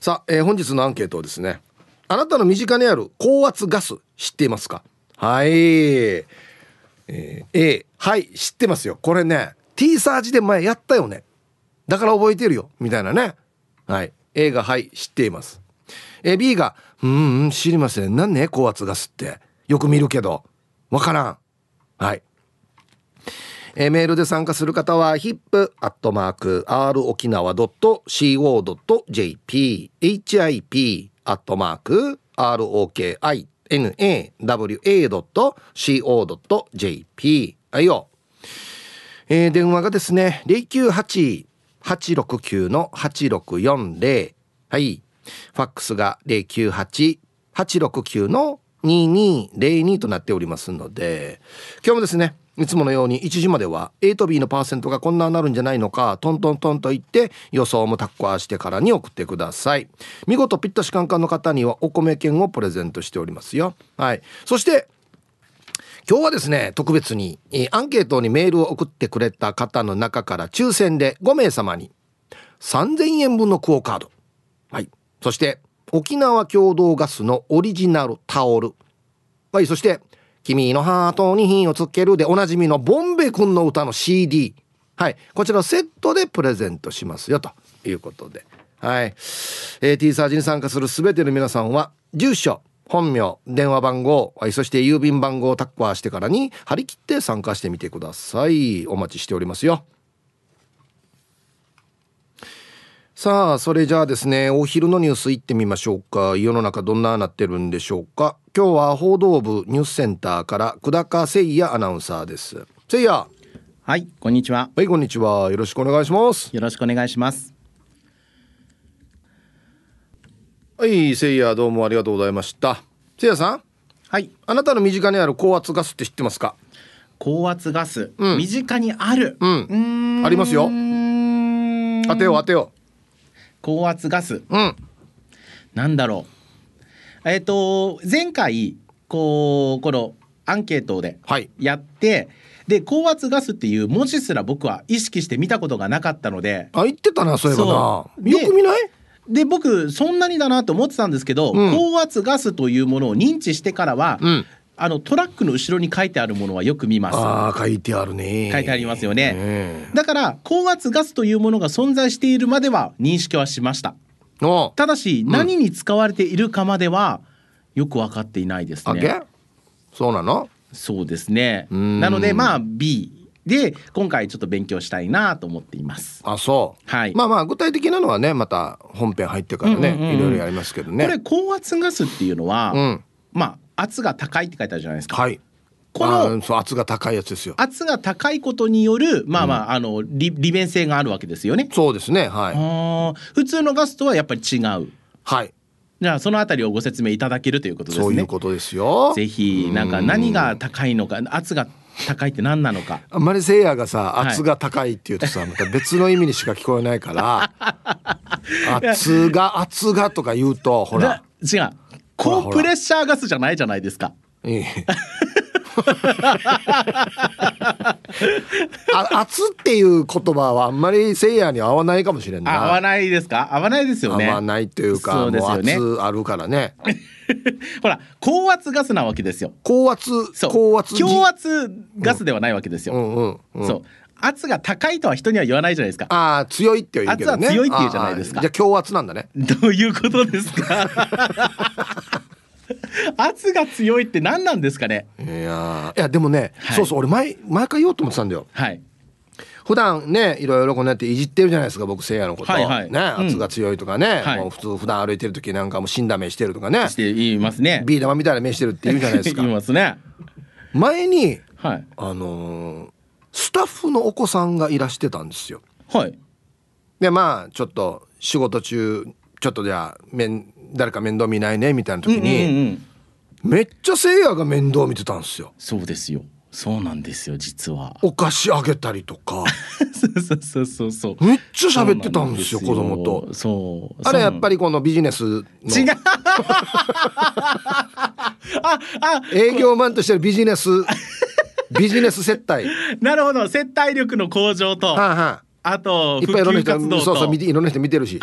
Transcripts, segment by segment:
さあ、えー、本日のアンケートですねあなたの身近にある高圧ガス知っていますか？はい、えー、A はい知ってますよ。これね T サージで前やったよね。だから覚えてるよ。みたいなね。はい。A がはい知っています。え B がうん知りません。何ね高圧ガスって。よく見るけど。わからん。はい。えー、メールで参加する方は hip.r 沖縄 .co.jp hip アットマーク ROKINAWA.CO.jp はいよ、えー、電話がですね098-869-8640はい。ファックスが098-869-2202となっておりますので。今日もですねいつものように1時までは A と B のパーセントがこんななるんじゃないのかトントントンと言って予想もタッコアしてからに送ってください。見事ピッタシカンカンの方にはお米券をプレゼントしておりますよ。はい。そして今日はですね特別にアンケートにメールを送ってくれた方の中から抽選で5名様に3000円分のクオカード。はい。そして沖縄共同ガスのオリジナルタオル。はい。そして君のハートに火をつけるでおなじみのボンベ君の歌の CD。はい。こちらセットでプレゼントしますよ。ということで。はい。えー、T サージに参加するすべての皆さんは、住所、本名、電話番号、はい、そして郵便番号をタッカーしてからに張り切って参加してみてください。お待ちしておりますよ。さあそれじゃあですねお昼のニュースいってみましょうか世の中どんななってるんでしょうか今日は報道部ニュースセンターから久高誠也アナウンサーです。誠也。はいこんにちは。はいこんにちは。よろしくお願いします。よろしくお願いします。はい誠也どうもありがとうございました。誠也さん。はい。あなたの身近にある高圧ガスって知ってますか？高圧ガス、うん、身近にある。うん。ありますよ。当てよう当てよう。高圧ガス、うん、なんだろうえっ、ー、と前回こうこのアンケートでやって、はいで高圧ガスっていう文字すら僕は意識して見たことがなかったのであ言ってたなそういえばなよく見ない？で僕そんなにだなと思ってたんですけど、うん、高圧ガスというものを認知してからは、うん、あのトラックの後ろに書いてあるものはよく見ます。あ書いてあるね。書いてありますよね。ねだから高圧ガスというものが存在しているまでは認識はしました。ただし、うん、何に使われているかまではよく分かっていないですね。そうなの？そうですね。なのでまあ B で今回ちょっと勉強したいなと思っています。あそう。はい。まあまあ具体的なのはねまた本編入ってからね、うんうんうん、いろいろやりますけどね。これ高圧ガスっていうのは、うん、まあ圧が高いって書いてあるじゃないですか。はい。このそう圧が高いやつですよ。圧が高いことによるまあまあ、うん、あの利利便性があるわけですよね。そうですね。はい。あ普通のガスとはやっぱり違う。はい。じゃあそのあたりをご説明いただけるということですね。そういうことですよ。ぜひなんか何が高いのか圧が高いって何なのか。あんまりせいやがさ圧が高いって言うとさ、はい、また別の意味にしか聞こえないから 圧が圧がとか言うとほら違う高プレッシャーガスじゃないじゃないですか。ええあ圧っていう言葉はあんまりせいやに合わないかもしれんな。合わないですか？合わないですよね。合わないというかそうですよね。圧あるからね。ほら高圧ガスなわけですよ。高圧高圧強圧ガスではないわけですよ、うんうんうん、そう。圧が高いとは人には言わないじゃないですか。ああ強いって言うけどね。圧は強いって言うじゃないですか。じゃあ強圧なんだね。どういうことですか？圧が強いって何なんですかね？いやいやでもね、はい、そうそう俺前毎回言おうと思ってたんだよ。はい。普段ねいろいろこうやっていじってるじゃないですか僕せいやのこと、はいはい、ね圧が強いとかね、うん、もう普通普段歩いてる時なんかも死んだ目してるとかね。して言いますね。ビー玉みたいな目してるって言うじゃないですか。言いますね。前に、はい、あのー、スタッフのお子さんがいらしてたんですよ。はい。でまあちょっと仕事中ちょっとじゃあ面誰か面倒見ないねみたいな時に、うんうんうん。めっちゃせいやが面倒見てたんですよ。そうですよ。そうなんですよ実は。お菓子あげたりとか。そうそうそうそうめっちゃ喋ってたんですよ。子供と。そう。あれやっぱりこのビジネス違う。ああ営業マンとしてのビジネスビジネス接待。なるほど。接待力の向上と、はあはあ、あといっぱいいろんな人そうそういろんな人見てるし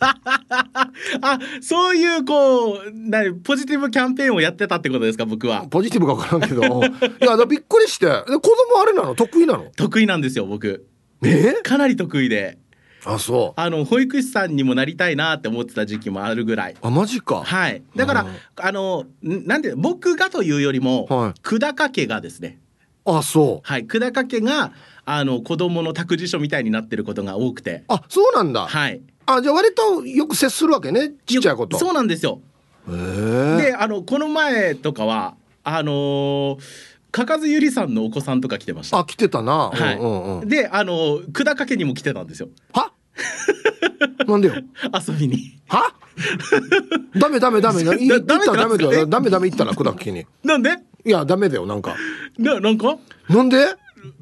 あそういうこうなポジティブキャンペーンをやってたってことですか僕は。ポジティブか分からんけど。いやびっくりして。子供あれなの？得意なの？得意なんですよ僕。え？かなり得意で。あそう。あの保育士さんにもなりたいなって思ってた時期もあるぐらい。あマジか。はい。だからあのなんで僕がというよりも、はい、久高家がですね。あそう。はい。久高家があの子供の託児所みたいになってることが多くて。あそうなんだ。はいあじゃあ割とよく接するわけねちっちゃいことそうなんですよであのこの前とかはあのーかかずゆりさんのお子さんとか来てました。あ、来てたな。はい。うんうん、で、あの久高家にも来てたんですよ。は？なんでよ。遊びに。は？ダメダメダメ。ダメ ダメダメだよ。ダメダメ言ったら久高家に。なんで？いやダメだよなんか。ななんか？なんで？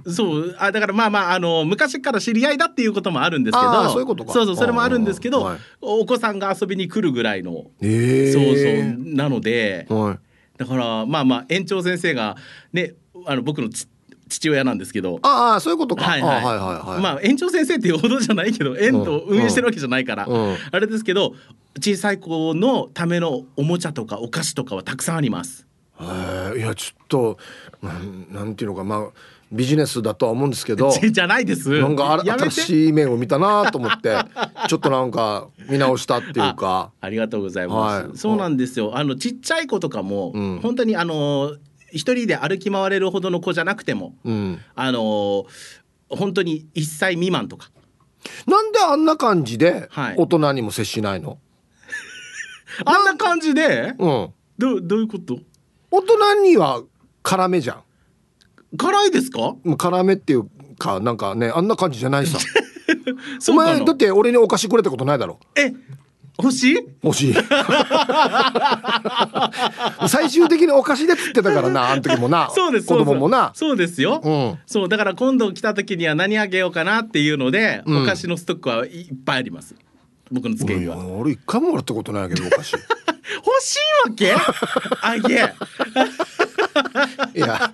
そうあだからまあまああの昔から知り合いだっていうこともあるんですけどそういうことか。そうそうそれもあるんですけど、はい、お子さんが遊びに来るぐらいの、えー、そうそうなので、はい、だからまあまあ園長先生がねあの僕の父親なんですけどああそういうことか、はいはい。はいはい、まあ園長先生っていうほどじゃないけど園と運営してるわけじゃないから、うん。うん、あれですけど小さい子のためのおもちゃとかお菓子とかはたくさんあります。いやちょっとなんなんていうのかまあビジネスだとは思うんですけど じゃないです。なんか新しい面を見たなと思って ちょっとなんか見直したっていうか。ありがとうございます、はい、そうなんですよ。あのちっちゃい子とかも、うん、本当にあの一人で歩き回れるほどの子じゃなくても、うん、あの本当に1歳未満とか。なんであんな感じで大人にも接しないの、はい、あんな感じで、うん、どどういうこと？大人には辛めじゃん辛いですか？辛めっていうかなんかねあんな感じじゃないさ。お前だって俺にお菓子くれたことないだろ。え欲しい？欲しい。最終的にお菓子で釣ってたからなあの時もな。そうです子供もな。そうです。よ、うん、そうだから今度来た時には何あげようかなっていうので、うん、お菓子のストックはいっぱいあります。僕の机には。俺一回ももらったことないけどお菓子。欲しいわけ？あげいや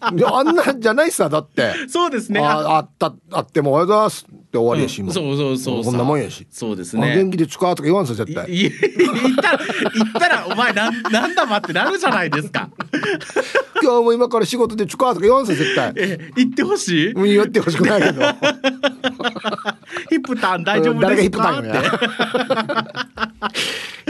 あんなんじゃないさだって。そうですね。ああったあっても「おはようございます」って終わりやし、うん、そうそうそうこんなもんやし。そうですね。元気で使うとか言わんさ絶対。言ったら言ったらお前なんなんだまってなるじゃないですか今日も今から仕事で使うとか言わんさ絶対え言ってほしい言ってほしくないけどヒップタン大丈夫ですかって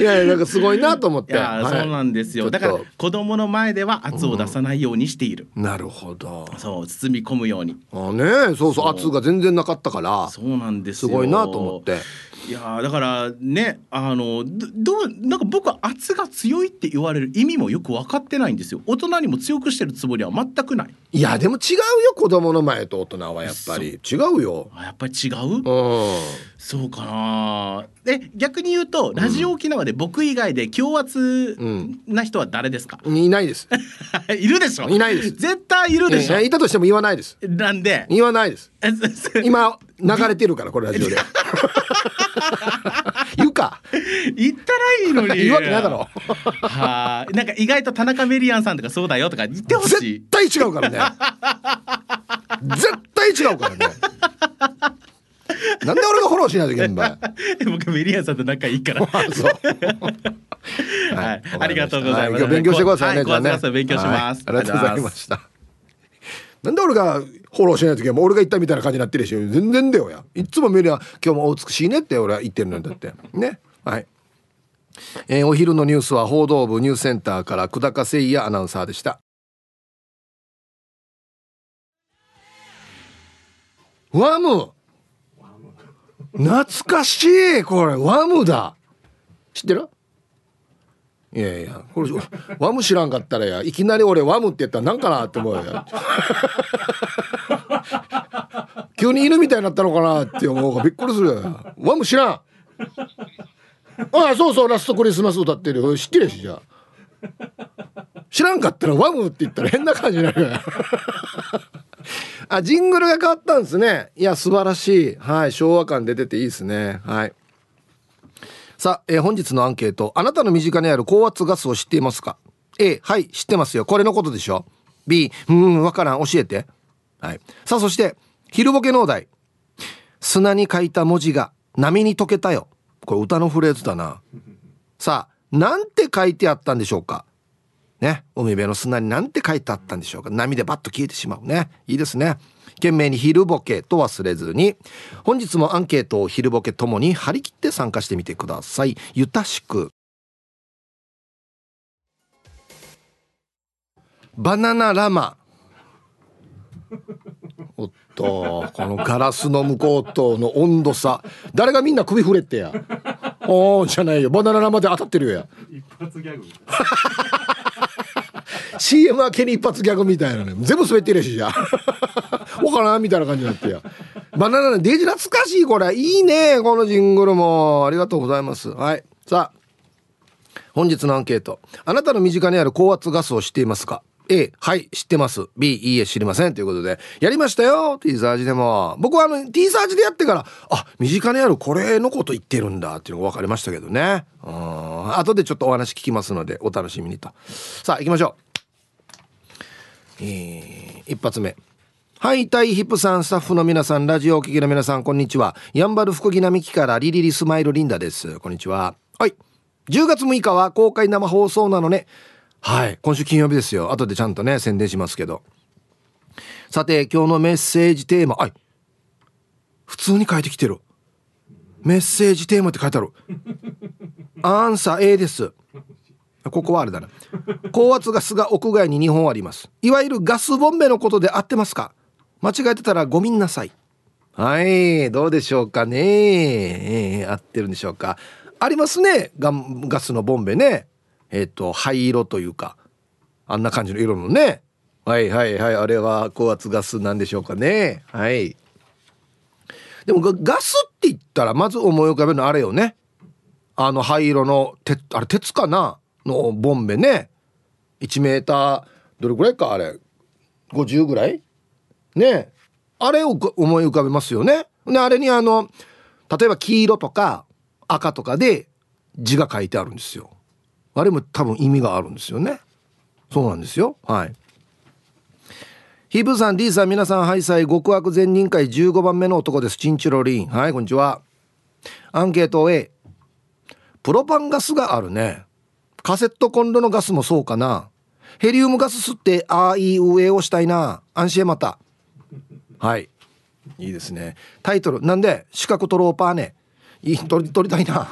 いやいやなんかすごいなと思っていや、はい、そうなんですよだから子供の前では圧を出さないようにしている、うん、なるほどそう包み込むようにあねそうそう圧が全然なかったからそうなんですすごいなと思って。いやだからねあのどうなんか僕は圧が強いって言われる意味もよく分かってないんですよ。大人にも強くしてるつもりは全くない。いやでも違うよ子供の前と大人はやっぱり。違うよ。やっぱり違う、うん、そうかな。え逆に言うとラジオ沖縄で僕以外で強圧な人は誰ですか、うん、いないです。いるでしょ？いないです。絶対いるでしょ？いたとしても言わないです。なんで？言わないです今流れてるからこれラジオで 言うか。言ったらいいのに。言うわけないだろ。はあ。なんか意外と田中メリアンさんとかそうだよとか言ってほしい。絶対違うからね。絶対違うからね。なんで俺がフォローしないといけない。僕メリアンさんと仲いいから。はい、ありがとうございます。勉強してくださいね。じゃあね。勉強します。ありがとうございました。なんで俺がフォローしないときは俺が言ったみたいな感じになってるし全然だよや。いつもメリア今日もお美しいねって俺は言ってるのだって。ね。はい。えー、お昼のニュースは報道部ニュースセンターから久高誠也アナウンサーでした。ワム。懐かしいこれ。ワムだ。知ってる？いやいやこれワム知らんかったらやいきなり俺ワムって言ったらなんかなって思うよ。急に犬みたいになったのかなって思うからびっくりするよ。ワム知らん。ああそうそうラストクリスマス歌ってる。知ってるしじゃあ知らんかったらワムって言ったら変な感じになるあジングルが変わったんですね。いや素晴らしい。はい昭和感出てていいですね。はい。さあ、えー、本日のアンケート。あなたの身近にある高圧ガスを知っていますか？A はい知ってますよ。これのことでしょ？B うんわからん。教えて。はい。さあそして昼ボケ農大砂に書いた文字が波に溶けたよ。これ歌のフレーズだな。さあなんて書いてあったんでしょうか？ね？海辺の砂になんて書いてあったんでしょうか？波でバッと消えてしまうね。いいですね。懸命に昼ボケと忘れずに本日もアンケートを昼ボケともに張り切って参加してみてくださいゆたしくバナナラマおっとこのガラスの向こうとの温度差誰がみんな首振れってやおおじゃないよバナナラマで当たってるや一発ギャグ CM 明けに一発ギャグみたいなね全部滑ってるしじゃわからんみたいな感じになってやバナナのデジ懐かしいこれいいねこのジングルもありがとうございますはいさあ本日のアンケートあなたの身近にある高圧ガスを知っていますか？A、はい、知ってます。B、いいえ、知りません。ということで、やりましたよ、T サージでも。僕はあの、T サージでやってから、あ、身近にあるこれのこと言ってるんだっていうのが分かりましたけどね。うん。後でちょっとお話聞きますので、お楽しみにと。さあ、行きましょう。えー、一発目。はい、タイヒップさん、スタッフの皆さん、ラジオお聞きの皆さん、こんにちは。やんばる福木並木からリリリスマイルリンダです。こんにちは。はい。10月6日は公開生放送なのね。はい。今週金曜日ですよ。後でちゃんとね宣伝しますけど。さて今日のメッセージテーマ。はい。普通に書いてきてる。メッセージテーマって書いてある。アンサー A です。ここはあれだな。高圧ガスが屋外に2本あります。いわゆるガスボンベのことで合ってますか？間違えてたらごみんなさい。はいどうでしょうかね。えー、合ってるんでしょうか。ありますね。ガガスのボンベね。えっ、ー、と灰色というか。あんな感じの色のね。はいはいはい。あれは高圧ガスなんでしょうかね。はい。でもガスって言ったらまず思い浮かべるのあれよね。あの灰色の鉄あれ鉄かな？のボンベね。1メーターどれぐらいか？あれ。50ぐらい？ね。あれを思い浮かべますよね。であれにあの例えば黄色とか赤とかで字が書いてあるんですよ。あれも多分意味があるんですよね。そうなんですよ。はい。ヒブさん D さん皆さんハイサイ極悪善人会15番目の男です。チンチロリン。はいこんにちは。アンケート A プロパンガスがあるね。カセットコンロのガスもそうかな。ヘリウムガス吸ってああいいうえをしたいな。安心また。はい。いいですね。タイトルなんで四角トローパーね。いい取り取りたいな。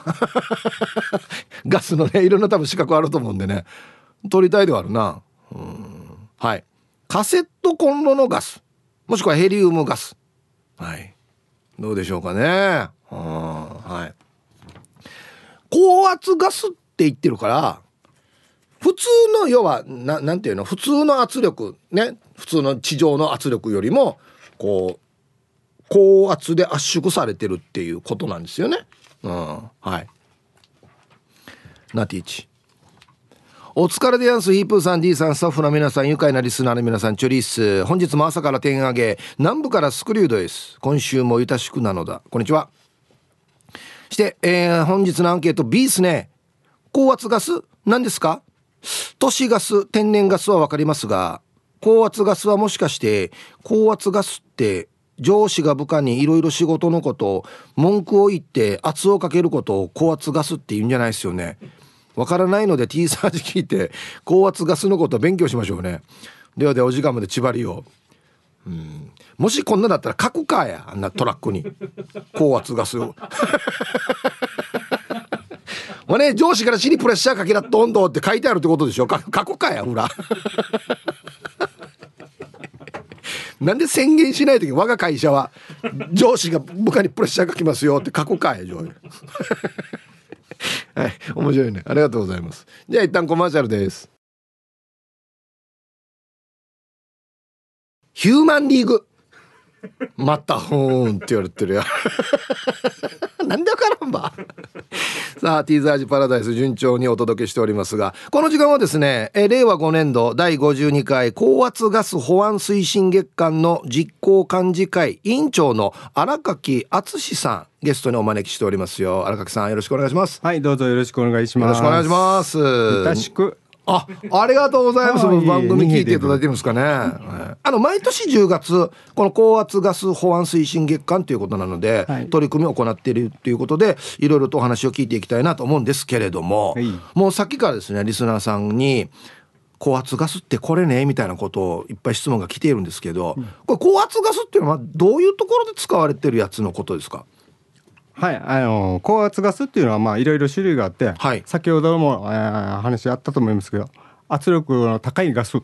ガスのねいろんな多分資格あると思うんでね。取りたいではあるな。うん。はい。カセットコンロのガス。もしくはヘリウムガス。はい。どうでしょうかね。はい。高圧ガスって言ってるから普通の要はななんていうの？普通の圧力ね。普通の地上の圧力よりもこう高圧で圧縮されてるっていうことなんですよね。うん、はい。ナティーチ。お疲れでやんす、ヒープーさん、D さん、スタッフの皆さん、愉快なリスナーの皆さん、チョリース。本日も朝から点上げ、南部からスクリュードです。今週もゆたしくなのだ。こんにちは。して、えー、本日のアンケート B ですね。高圧ガス？何ですか？都市ガス、天然ガスはわかりますが、高圧ガスはもしかして、高圧ガスって上司が部下にいろいろ仕事のこと文句を言って圧をかけることを高圧ガスって言うんじゃないですよね。わからないので T サージ聞いて高圧ガスのこと勉強しましょうね。ではではお時間まで縛りを。うん。もしこんなだったら書くかやあんなトラックに。高圧ガスを。まあね上司から死にプレッシャーかけらどんどんって書いてあるってことでしょ。書くかやほらなんで宣言しない時我が会社は上司が部下にプレッシャーかけますよって過去かい上 はい面白いね。ありがとうございます。じゃあ一旦コマーシャルです。ヒューマンリーグまたほーんって言われてるや なんでわからんば。さあティーザージパラダイス順調にお届けしておりますがこの時間はですねえ令和5年度第52回高圧ガス保安推進月間の実行幹事会委員長の荒垣敦さんゲストにお招きしておりますよ。荒垣さんよろしくお願いします。はいどうぞよろしくお願いします。よろしくお願いします。よろしくあ、ありがとうございます。番組聞いていただいてるんですかね。あの毎年10月この高圧ガス保安推進月間ということなので、はい、取り組みを行っているということで、いろいろとお話を聞いていきたいなと思うんですけれども、はい、もうさっきからですねリスナーさんに。高圧ガスってこれねみたいなことをいっぱい質問が来ているんですけど、これ高圧ガスっていうのはどういうところで使われてるやつのことですか？はい、あの高圧ガスっていうのはまあいろいろ種類があって、はい、先ほども、えー、話あったと思いますけど圧力の高いガス。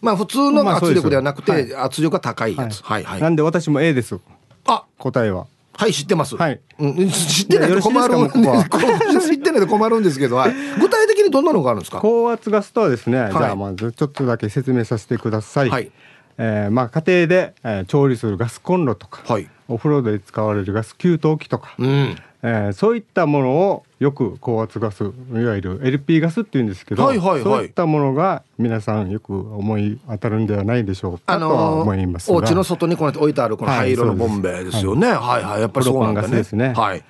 まあ普通の圧力ではなくて、はい、圧力が高いやつ、はい、はいなんで私も A です。あ！答えは。はい知ってます。はい、うん、知ってないと困る。んで 知ってないと困るんですけど、はい、具体的にどんなのがあるんですか？高圧ガスとはですね、じゃあまずちょっとだけ説明させてください、はい。えー、まあ家庭で、えー、調理するガスコンロとか、はい、お風呂で使われるガス給湯器とか、うん。えー、そういったものをよく高圧ガスいわゆる LP ガスっていうんですけど、はいはいはい、そういったものが皆さんよく思い当たるんではないでしょうか、あのー、とは思いますお家の外にこうやって置いてあるこの灰色のボンベですよね、はい、はい、はい。やっぱりそうなんだね。ですね、はい、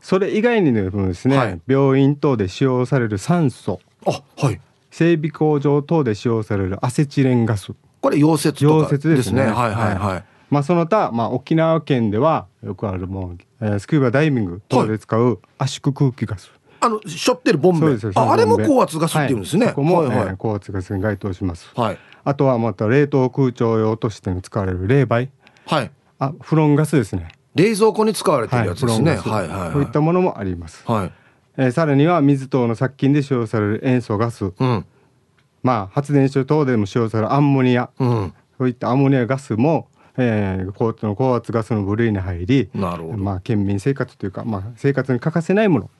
それ以外にですね、はい、病院等で使用される酸素。あはい。整備工場等で使用されるアセチレンガス。これ溶接とかですね。はいはい。はい、まあ、その他、まあ、沖縄県ではよくあるもう、えー、スキューバダイビング等で使う圧縮空気ガス、あのしょってるボンベ。ああれも高圧ガスっていうんですね、はい、ここも、はいはい、えー、高圧ガスに該当します、はい、あとはまた冷凍空調用として使われる冷媒。はい。あフロンガスですね。冷蔵庫に使われてるやつですね、はい、はいはい、こういったものもあります、はい。えー、さらには水等の殺菌で使用される塩素ガス、うん、まあ発電所等でも使用されるアンモニア、うん、そういったアンモニアガスもえー、高圧ガスの部類に入りなるほど、まあ、県民生活というか、まあ、生活に欠かせないもの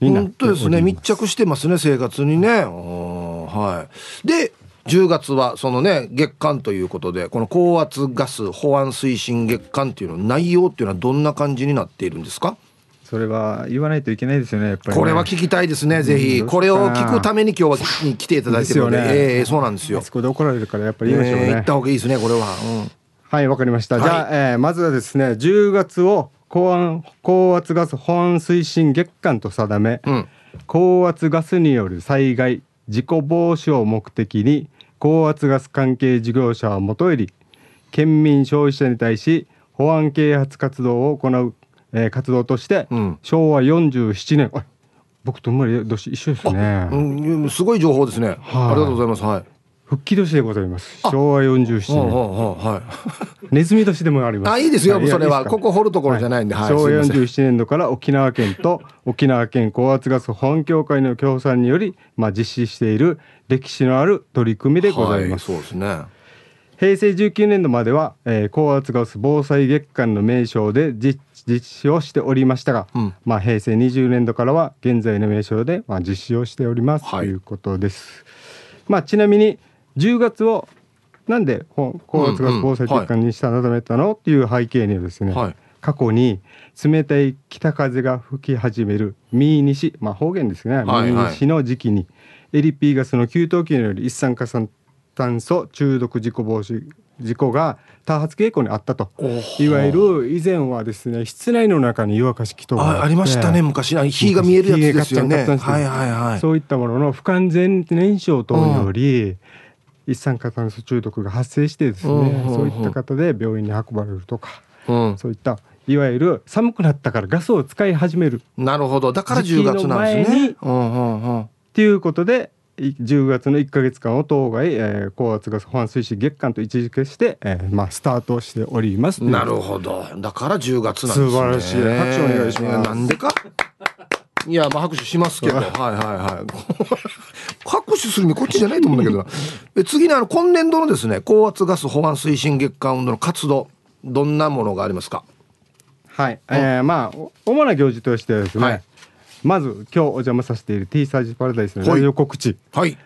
本当ですね。密着してますね生活にね。はい。で10月はそのね月間ということでこの高圧ガス保安推進月間っていうの内容っていうのはどんな感じになっているんですか？それは言わないといけないですよねやっぱり、ね、これは聞きたいですねぜひ。これを聞くために今日は来ていただいてるので。で、ね、ええー、そうなんですよ。そこで怒られるからやっぱり言いましょうね、えー、言った方がいいですねこれは、うんはいわかりました、はい、じゃあ、えー、まずはですね10月を高高圧ガス保安推進月間と定め、うん、高圧ガスによる災害事故防止を目的に高圧ガス関係事業者はもとより県民消費者に対し保安啓発活動を行う、えー、活動として、うん、昭和47年僕と生まれ年一緒ですね、うん、すごい情報ですね、はい、ありがとうございます。はい復帰年でございます。昭和47年。はい。ネズミ年でもあります。あいいですよそれは。ここ掘るところじゃないんで、はい、昭和47年度から沖縄県と沖縄県高圧ガス保安協会の協賛により、まあ、実施している歴史のある取り組みでございます、そうですね。平成19年度までは、えー、高圧ガス防災月間の名称で実実施をしておりましたが、うん、まあ、平成20年度からは現在の名称で、まあ、実施をしております、はい、ということです。まあ、ちなみに10月をなんで高圧ガス防災月間にした定めたのっていう背景にはですね、はい、過去に冷たい北風が吹き始める三西、まあ、方言ですね、はいはい、西の時期に LP ガスの給湯器による一酸化炭素中毒事故防止事故が多発傾向にあったと。いわゆる以前はですね室内の中に湯沸かし器とかありましたね。昔火が見えるやつですよね。はいはいはい。そういったものの不完全燃焼等により、うん一酸化炭素中毒が発生してですね、そういった方で病院に運ばれるとか、うん、そういったいわゆる寒くなったからガスを使い始める。なるほど。だから10月なんですね。っていうことで10月の1か月間を当該、えー、高圧ガス保安推進月間と位置づけして、えー、まあスタートしておりますなるほど。だから10月なんですね。素晴らしい。拍手お願いします。なんでかいやまあ拍手しますけど。はいはいはい。拍手するにこっちじゃないと思うんだけど。な次にあの今年度のですね高圧ガス保安推進月間運動の活動どんなものがありますか？はい、えー、まあ主な行事としてはですね、はい、まず今日お邪魔させている T サージパラダイスのラジオ告知。はい。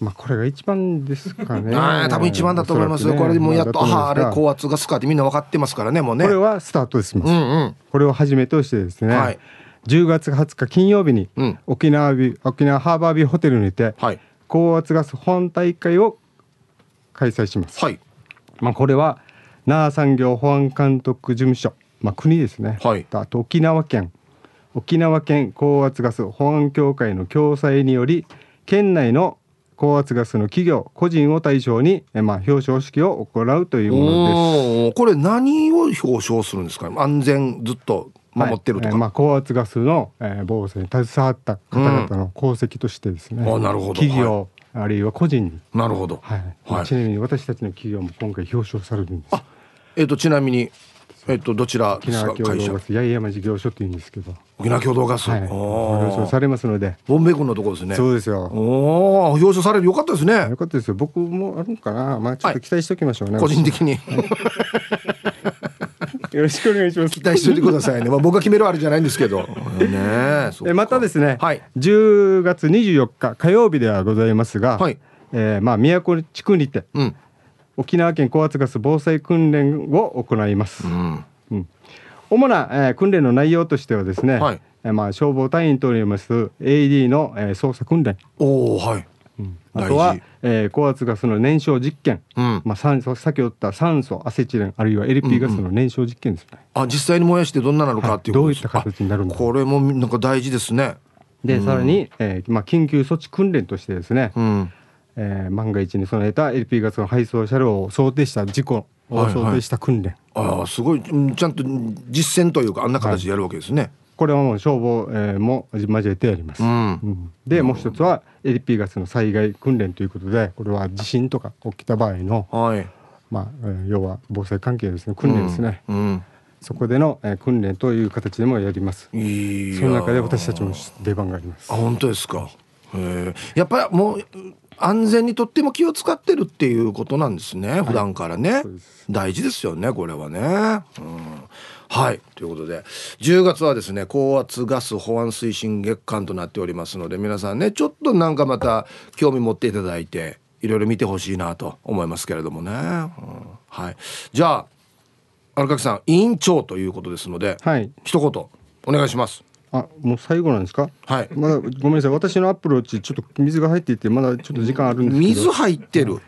まあこれが一番ですかね。多分一番だと思いますよ。ね、これでもやっと、あああれ高圧ガスかってみんな分かってますからねもうね。これはスタートです。うんうん、これをはじめとしてですね。はい、10月20日金曜日に沖縄ビ沖縄ハーバービューホテルにて高圧ガス本大会を開催します。はい、まあこれは那覇産業保安監督事務所、まあ、国ですね、はい、あと沖縄県。沖縄県高圧ガス保安協会の共催により県内の高圧ガスの企業個人を対象に、えまあ、表彰式を行うというものです。これ何を表彰するんですか？安全ずっと守ってるとか、はい、えー、まあ、高圧ガスの、えー、防災に携わった方々の功績としてですね、うん、あなるほど。企業、はいあるいは個人に。なるほど。はい。はい、ちなみに私たちの企業も今回表彰されるんです。あ、えっ、ー、とちなみにえっとどちらですか？会社。八重山事業所って言うんですけど沖縄共同ガス、はい、表彰されますので。ボンベイ君のところですね。そうですよ。おお表彰されるよかったですね。よかったですよ。僕もあるかな。まあちょっと期待しておきましょうね、はい、個人的によろしくお願いします。期待しておいてくださいね、まあ、僕が決めるあれじゃないんですけど。ねえまたですね、はい、10月24日火曜日ではございますが、はい。えー、まあ宮古地区にて、うん。沖縄県高圧ガス防災訓練を行います。うん。うん、主な、えー、訓練の内容としてはですね、はい、えー、まあ消防隊員とおります AD の、えー、操作訓練。おおはい。うん、あとは、えー、高圧ガスの燃焼実験、うん、まあ、酸素先ほど言った酸素アセチレンあるいは LP ガスの燃焼実験ですね、うんうん、あ実際に燃やしてどんななのかっていう、はい、どういった形になるのか。これもなんか大事ですね。で、うん、さらに、えーまあ、緊急措置訓練としてですね、うん。えー、万が一に備えた LP ガスの配送車両を想定した事故を想定した訓練、はいはい、ああすごいちゃんと実践というかあんな形でやるわけですね、はい、これはもう消防、えー、も交えてやります、うん。うん、でもう一つは LP ガスの災害訓練ということでこれは地震とか起きた場合の、はい。まあえー、要は防災関係ですね訓練ですね、うん、うん。そこでの、えー、訓練という形でもやります。その中で私たちも出番があります。あ、本当ですか。やっぱりもう安全にとっても気を使ってるっていうことなんですね普段からね、はい、大事ですよねこれはね、うん、はい。ということで10月はですね高圧ガス保安推進月間となっておりますので皆さんねちょっとなんかまた興味持っていただいていろいろ見てほしいなと思いますけれどもね、うん、はい。じゃあ荒垣さん委員長ということですので、はい、一言お願いします。あもう最後なんですか？はい。まだごめんなさい。私のアプローチちょっと水が入っていてまだちょっと時間あるんですけど。水入ってる？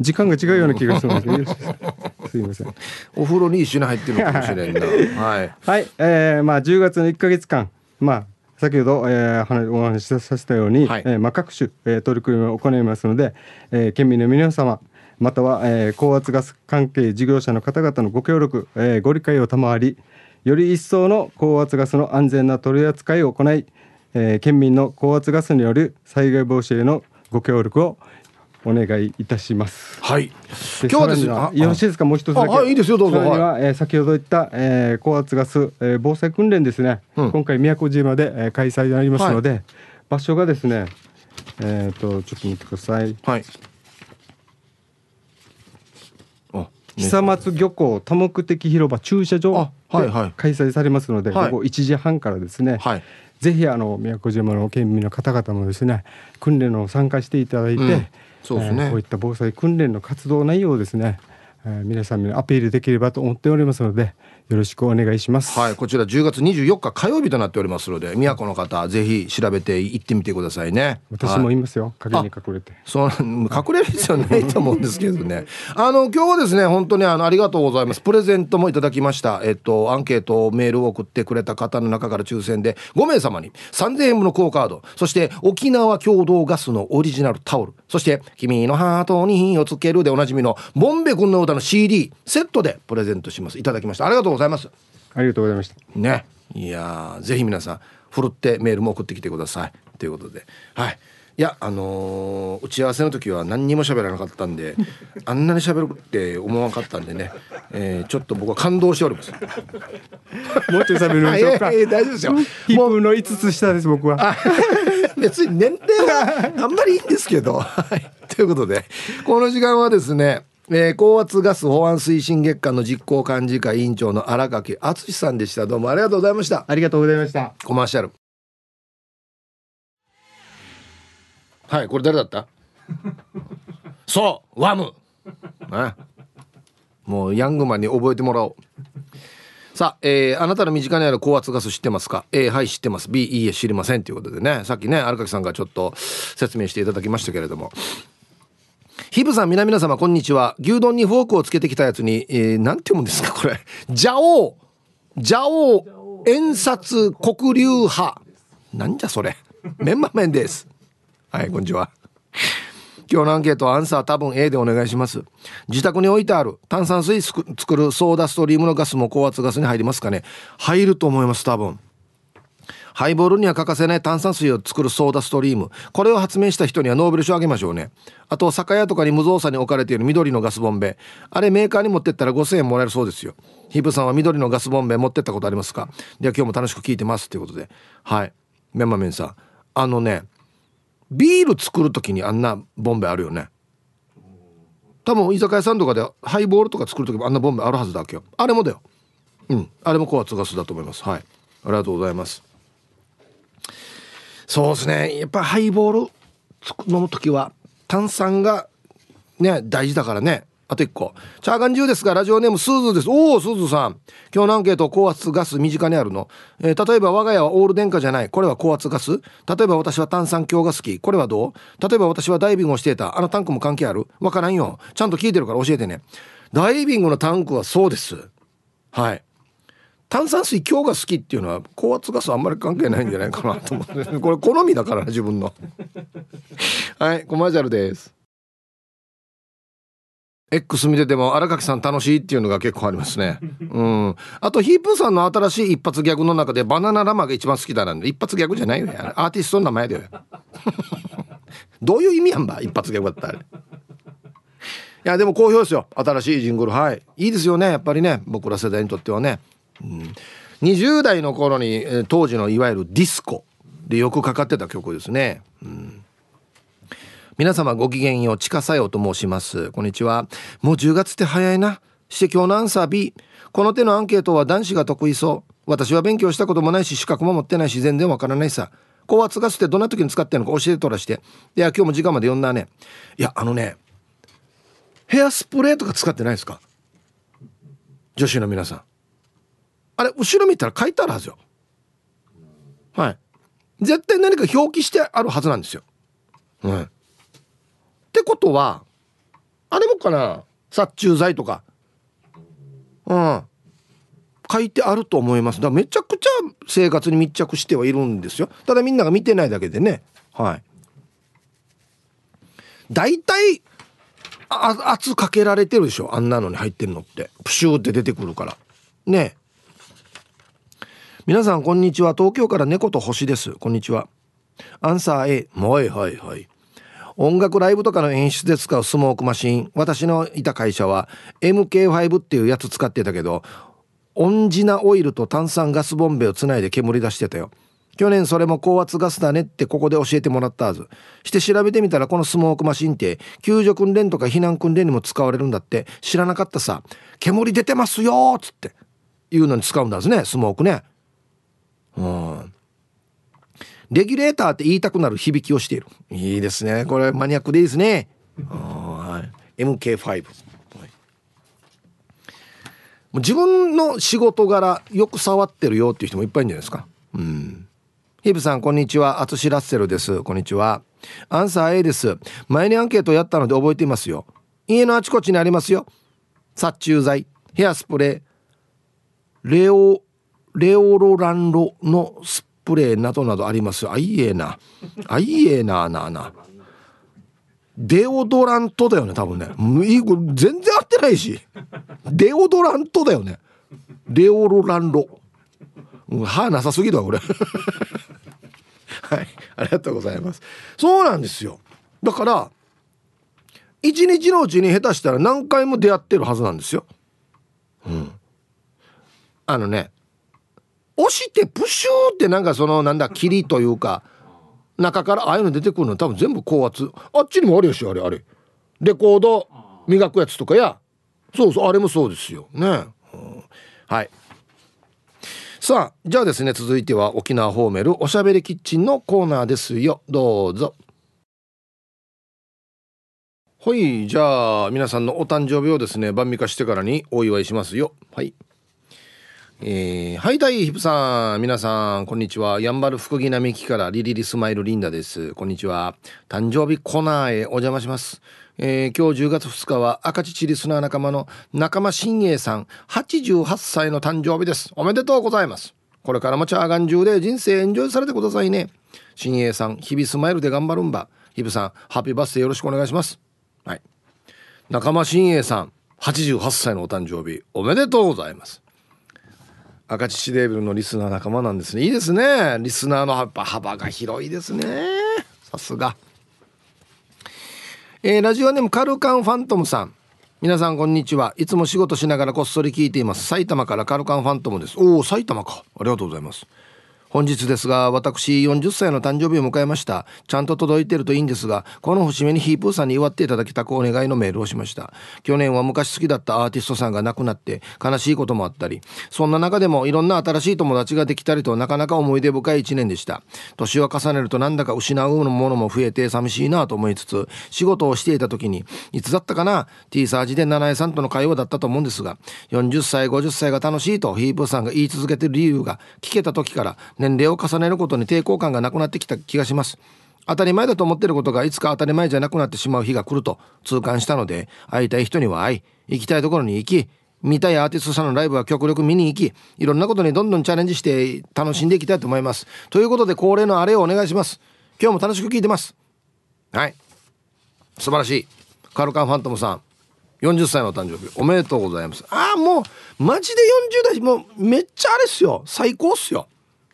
時間が違うような気がするんですけど すいません。お風呂に一緒に入ってるかもしれんな。はい、はい、えー、まあ10月の1か月間。まあ先ほど、えー、お話しさせたように、はい、えー、まあ、各種、えー、取り組みを行いますので、えー、県民の皆様または、えー、高圧ガス関係事業者の方々のご協力、えー、ご理解を賜りより一層の高圧ガスの安全な取り扱いを行い、えー、県民の高圧ガスによる災害防止へのご協力をお願いいたします。はい。今日はですね、よろしいですか、もう一つだけ。いいですよ、どうぞ。は、えー、先ほど言った、えー、高圧ガス、えー、防災訓練ですね。うん、今回宮古島で、えー、開催になりますので、はい、場所がですね。えっ、ー、と、ちょっと見てください。はい。久松漁港多目的広場駐車場で開催されますので、はい、午後1時半からですね、はい、ぜひあの宮古島の県民の方々もですね訓練の参加していただいて、うんそうですね、えー、こういった防災訓練の活動内容をですね、えー、皆さんにアピールできればと思っておりますのでよろしくお願いします。はいこちら10月24日火曜日となっておりますので宮古の方ぜひ調べて行ってみてくださいね。私もいますよ、はい、影に隠れて。そう隠れる必要ないと思うんですけどね。あの今日はですね本当にあのありがとうございます。プレゼントもいただきました。えっとアンケートメールを送ってくれた方の中から抽選で5名様に3000円分のクオカードそして沖縄共同ガスのオリジナルタオルそして「君のハートに火をつける」でおなじみのボンベ君の歌の CD セットでプレゼントします。いただきました。ありがとうございますありがとうございました。ね。いやぜひ皆さんふるってメールも送ってきてください。ということで。はい。いやあのー、打ち合わせの時は何にも喋らなかったんで あんなに喋るって思わなかったんでね、えー、ちょっと僕は感動しております。もうちょい喋りましょうか、大丈夫ですよ。ヒップの5つ下です僕は。別に年齢はあんまりいいんですけど。はい。ということでこの時間はですねえー、高圧ガス保安推進月間の実行幹事会委員長の荒垣敦さんでした。どうもありがとうございました。ありがとうございました。コマーシャル。はいこれ誰だった？そうワム。ねもうヤングマンに覚えてもらおう。さあ、えー、あなたの身近にある高圧ガス知ってますか？A はい知ってます。B いいえ知りません。ということでね。さっきね荒垣さんがちょっと説明していただきましたけれどもヒブさん、皆々様、こんにちは。牛丼にフォークをつけてきたやつに、えー、なんて読むんですか、これ。ジャオジャオ円札黒竜派。なんじゃそれ。メンマ麺です。はい、こんにちは。今日のアンケートはアンサー多分 A でお願いします自宅に置いてある炭酸水作るソーダストリームのガスも高圧ガスに入りますかね入ると思います多分ハイボールには欠かせない炭酸水を作るソーダストリーム。これを発明した人にはノーベル賞あげましょうね。あと酒屋とかに無造作に置かれている緑のガスボンベ。あれメーカーに持ってったら5000円もらえるそうですよ。ヒブさんは緑のガスボンベ持ってったことありますか？では今日も楽しく聞いてますということで。はい。メンマメンさんあのねビール作る時にあんなボンベあるよね。多分居酒屋さんとかでハイボールとか作る時もあんなボンベあるはずだっけよ。あれもだよ。うん。あれも高圧ガスだと思います。はい。ありがとうございます。そうですね。やっぱハイボール飲む時は炭酸がね大事だからね。あと1個。チャーガン中ですがラジオネームスーズです。おおスーズさん。今日のアンケート高圧ガス身近にあるの、えー、例えば我が家はオール電化じゃない。これは高圧ガス。例えば私は炭酸強が好き。これはどう？例えば私はダイビングをしていた。あのタンクも関係ある？わからんよ。ちゃんと聞いてるから教えてね。ダイビングのタンクはそうです。はい。炭酸水強が好きっていうのは高圧ガスあんまり関係ないんじゃないかなと思って。これ好みだから自分の。はいコマーシャルです。X 見てても荒垣さん楽しいっていうのが結構ありますね。うん。あとヒープーさんの新しい一発ギャグの中でバナナラマが一番好きだなんで一発ギャグじゃないよアーティストの名前だよ。どういう意味やんば一発ギャグだったら。いやでも好評ですよ。新しいジングル。はい。いいですよねやっぱりね。僕ら世代にとってはね。うん、20代の頃に当時のいわゆるディスコでよくかかってた曲ですね、うん、皆様ごきげんよう地下作用と申します。こんにちは。もう10月って早いな。して今日のアンサー B この手のアンケートは男子が得意そう。私は勉強したこともないし資格も持ってないし全然わからないさ。高圧ガスってどんな時に使ってるのか教えてとらして。いや今日も時間まで読んだね。いやあのねヘアスプレーとか使ってないですか？女子の皆さん。あれ後ろ見たら書いてあるはずよ。はい。絶対何か表記してあるはずなんですよ、うん、ってことはあれもかな殺虫剤とか。うん。書いてあると思います。だからめちゃくちゃ生活に密着してはいるんですよ。ただみんなが見てないだけでね。はい。大体圧かけられてるでしょ。あんなのに入ってるのって。プシューって出てくるから。ね。皆さんこんにちは。東京から猫と星です。こんにちは。アンサー A はいはいはい。音楽ライブとかの演出で使うスモークマシン。私のいた会社は MK5 っていうやつ使ってたけどオンジナオイルと炭酸ガスボンベをつないで煙出してたよ。去年それも高圧ガスだねってここで教えてもらったはず。して調べてみたらこのスモークマシンって救助訓練とか避難訓練にも使われるんだって。知らなかったさ。煙出てますよっつって。いうのに使うんだねスモークね。うん。レギュレーターって言いたくなる響きをしている。いいですね。これマニアックでいいですね。はい。MK5、はい、もう自分の仕事柄よく触ってるよっていう人もいっぱいいるんじゃないですか。うん。ヒブさんこんにちは。アツシラッセルです。こんにちは。アンサー A です。前にアンケートやったので覚えていますよ。家のあちこちにありますよ。殺虫剤ヘアスプレーレオレオロランロのスプレーなどなどあります。あいえな。あいえななな。デオドラントだよね多分ね。全然合ってないし。デオドラントだよね。レオロランロ、うん、歯なさすぎだこれ。はい。ありがとうございます。そうなんですよ。だから一日のうちに下手したら何回も出会ってるはずなんですよ。うん。あのね押してプシューってなんかそのなんだ霧というか中からああいうの出てくるの多分全部高圧。あっちにもあるよしあれあれ。レコード磨くやつとかや。そうそうあれもそうですよ。ね、うん、はい。さあじゃあですね続いては沖縄ホーメルおしゃべりキッチンのコーナーですよ。どうぞ。はいじゃあ皆さんのお誕生日をですね晩味化してからにお祝いしますよ。はい。えー、はい、大ヒプさん。皆さん、こんにちは。やんばる福木並木からリリリスマイルリンダです。こんにちは。誕生日コーナーへお邪魔します。えー、今日10月2日は赤乳リスナー仲間の仲間新栄さん、88歳の誕生日です。おめでとうございます。これからもチャーガン中で人生エンジョイされてくださいね。新栄さん、日々スマイルで頑張るんば。ヒブさんハッピーバースデーよろしくお願いしますはい仲間新栄さん88歳のお誕生日おめでとうございます赤乳レーベルのリスナー仲間なんですね。いいですね。リスナーの幅が広いですね。さすが。えー、ラジオネームカルカンファントムさん。皆さんこんにちは。いつも仕事しながらこっそり聞いています。埼玉からカルカンファントムです。おお埼玉か。ありがとうございます。本日ですが私40歳の誕生日を迎えました。ちゃんと届いてるといいんですがこの節目にヒープーさんに祝っていただきたくお願いのメールをしました。去年は昔好きだったアーティストさんが亡くなって悲しいこともあったりそんな中でもいろんな新しい友達ができたりとなかなか思い出深い一年でした。年を重ねるとなんだか失うものも増えて寂しいなと思いつつ仕事をしていた時にいつだったかな？T サージで七重さんとの会話だったと思うんですが40歳50歳が楽しいとヒープーさんが言い続けてる理由が聞けた時から年齢を重ねることに抵抗感がなくなってきた気がします。当たり前だと思ってることがいつか当たり前じゃなくなってしまう日が来ると痛感したので会いたい人には会い行きたいところに行き見たいアーティストさんのライブは極力見に行きいろんなことにどんどんチャレンジして楽しんでいきたいと思います。ということで恒例のあれをお願いします。今日も楽しく聞いてます。はい。素晴らしい。カルカンファントムさん。40歳の誕生日。おめでとうございます。ああもうマジで40代。もうめっちゃあれっすよ。最高っすよ。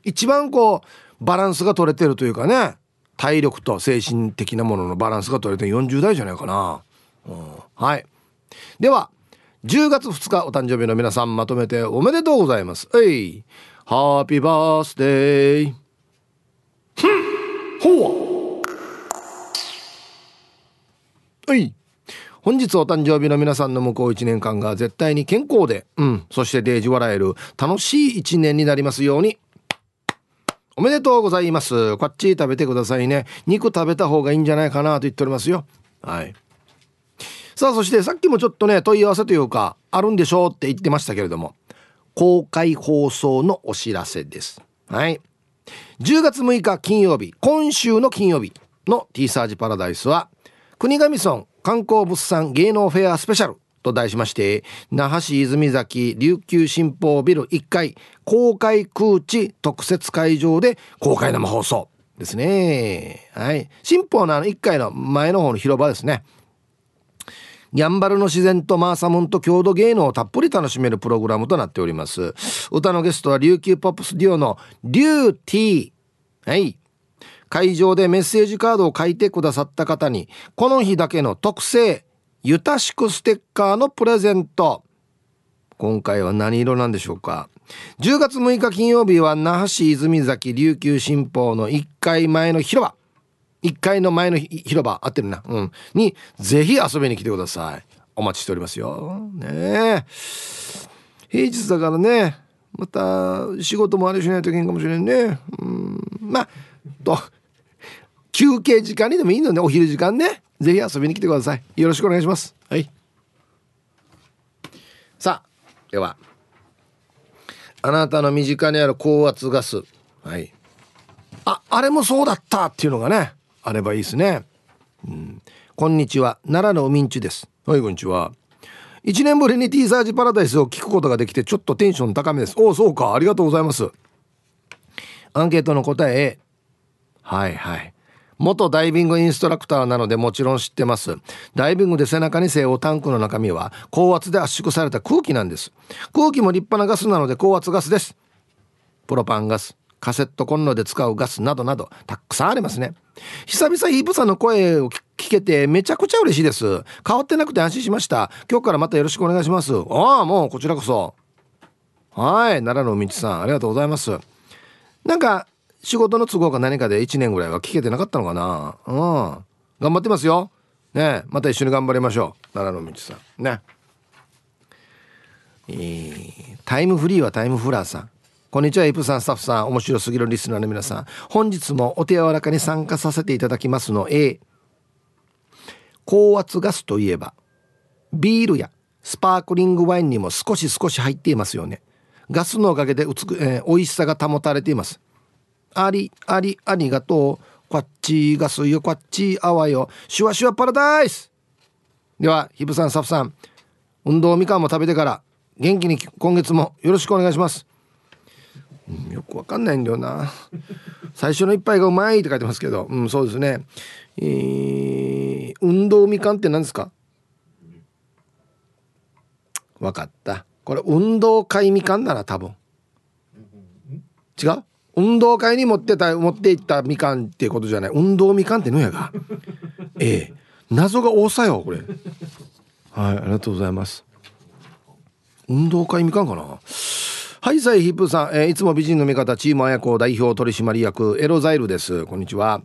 一番こうバランスが取れてるというかね。体力と精神的なもののバランスが取れて40代じゃないかな、うん、はい。では10月2日お誕生日の皆さんまとめておめでとうございます。えい。ハッピーバースデーほう。はい。本日お誕生日の皆さんの向こう1年間が絶対に健康で、うん、そしてデージ笑える楽しい1年になりますように。おめでとうございます。こっち食べてくださいね。肉食べた方がいいんじゃないかなと言っておりますよ。はい。さあ、そしてさっきもちょっとね、問い合わせというか、あるんでしょうって言ってましたけれども、公開放送のお知らせです。はい。10月6日金曜日、今週の金曜日の T サージパラダイスは、国頭村観光物産芸能フェアスペシャルと題しまして那覇市泉崎琉球新報ビル1階公開空地特設会場で公開生放送ですね。はい。新報のあの1階の前の方の広場ですね。ギャンバルの自然とマーサムンと郷土芸能をたっぷり楽しめるプログラムとなっております。歌のゲストは琉球ポップスデュオのリューティー。はい。会場でメッセージカードを書いてくださった方にこの日だけの特製ゆたしくステッカーのプレゼント。今回は何色なんでしょうか。10月6日金曜日は那覇市泉崎琉球新報の1階前の広場。1階の前の広場。合ってるな。うん。にぜひ遊びに来てください。お待ちしておりますよ。ね平日だからね。また仕事もあれしないといけんかもしれんね。うん。まあと。休憩時間にでもいいのでお昼時間ね。ぜひ遊びに来てください。よろしくお願いします。はい。さあでは。あなたの身近にある高圧ガス。はい。ああれもそうだったっていうのがねあればいいですね。うん。こんにちは。奈良の海んちです。はいこんにちは。1年ぶりに T サージパラダイスを聞くことができてちょっとテンション高めです。おおそうか。ありがとうございます。アンケートの答え。はいはい。元ダイビングインストラクターなのでもちろん知ってます。ダイビングで背中に背負うタンクの中身は高圧で圧縮された空気なんです。空気も立派なガスなので高圧ガスです。プロパンガス、カセットコンロで使うガスなどなどたくさんありますね。久々ヒープさんの声を聞けてめちゃくちゃ嬉しいです。変わってなくて安心しました。今日からまたよろしくお願いします。ああ、もうこちらこそ。はい、奈良の道さんありがとうございます。なんか仕事の都合か何かで1年ぐらいは聞けてなかったのかな？うん。頑張ってますよ。ね。また一緒に頑張りましょう。奈良の道さん。ね。えー、タイムフリーはタイムフラーさん。こんにちはイプさんスタッフさん。面白すぎるリスナーの皆さん。本日もお手柔らかに参加させていただきますの A 高圧ガスといえばビールやスパークリングワインにも少し少し入っていますよね。ガスのおかげで美,、えー、美味しさが保たれています。ありありありがとう。こっちがすよ。こっちあわよ。シュワシュワパラダイス。ではヒブさんサフさん。運動みかんも食べてから元気に今月もよろしくお願いします。うん、よくわかんないんだよな。最初の一杯がうまいって書いてますけど。うんそうですね。えー、運動みかんって何ですか？わかった。これ運動会みかんだな多分。違う？運動会に持ってた持っていったみかんっていうことじゃない。運動みかんってのやが。ええ。謎が多さよこれ。はいありがとうございます。運動会みかんかな。はいさいヒップさん、えー、いつも美人の味方チーム綾子代表取締役エロザイルです。こんにちは。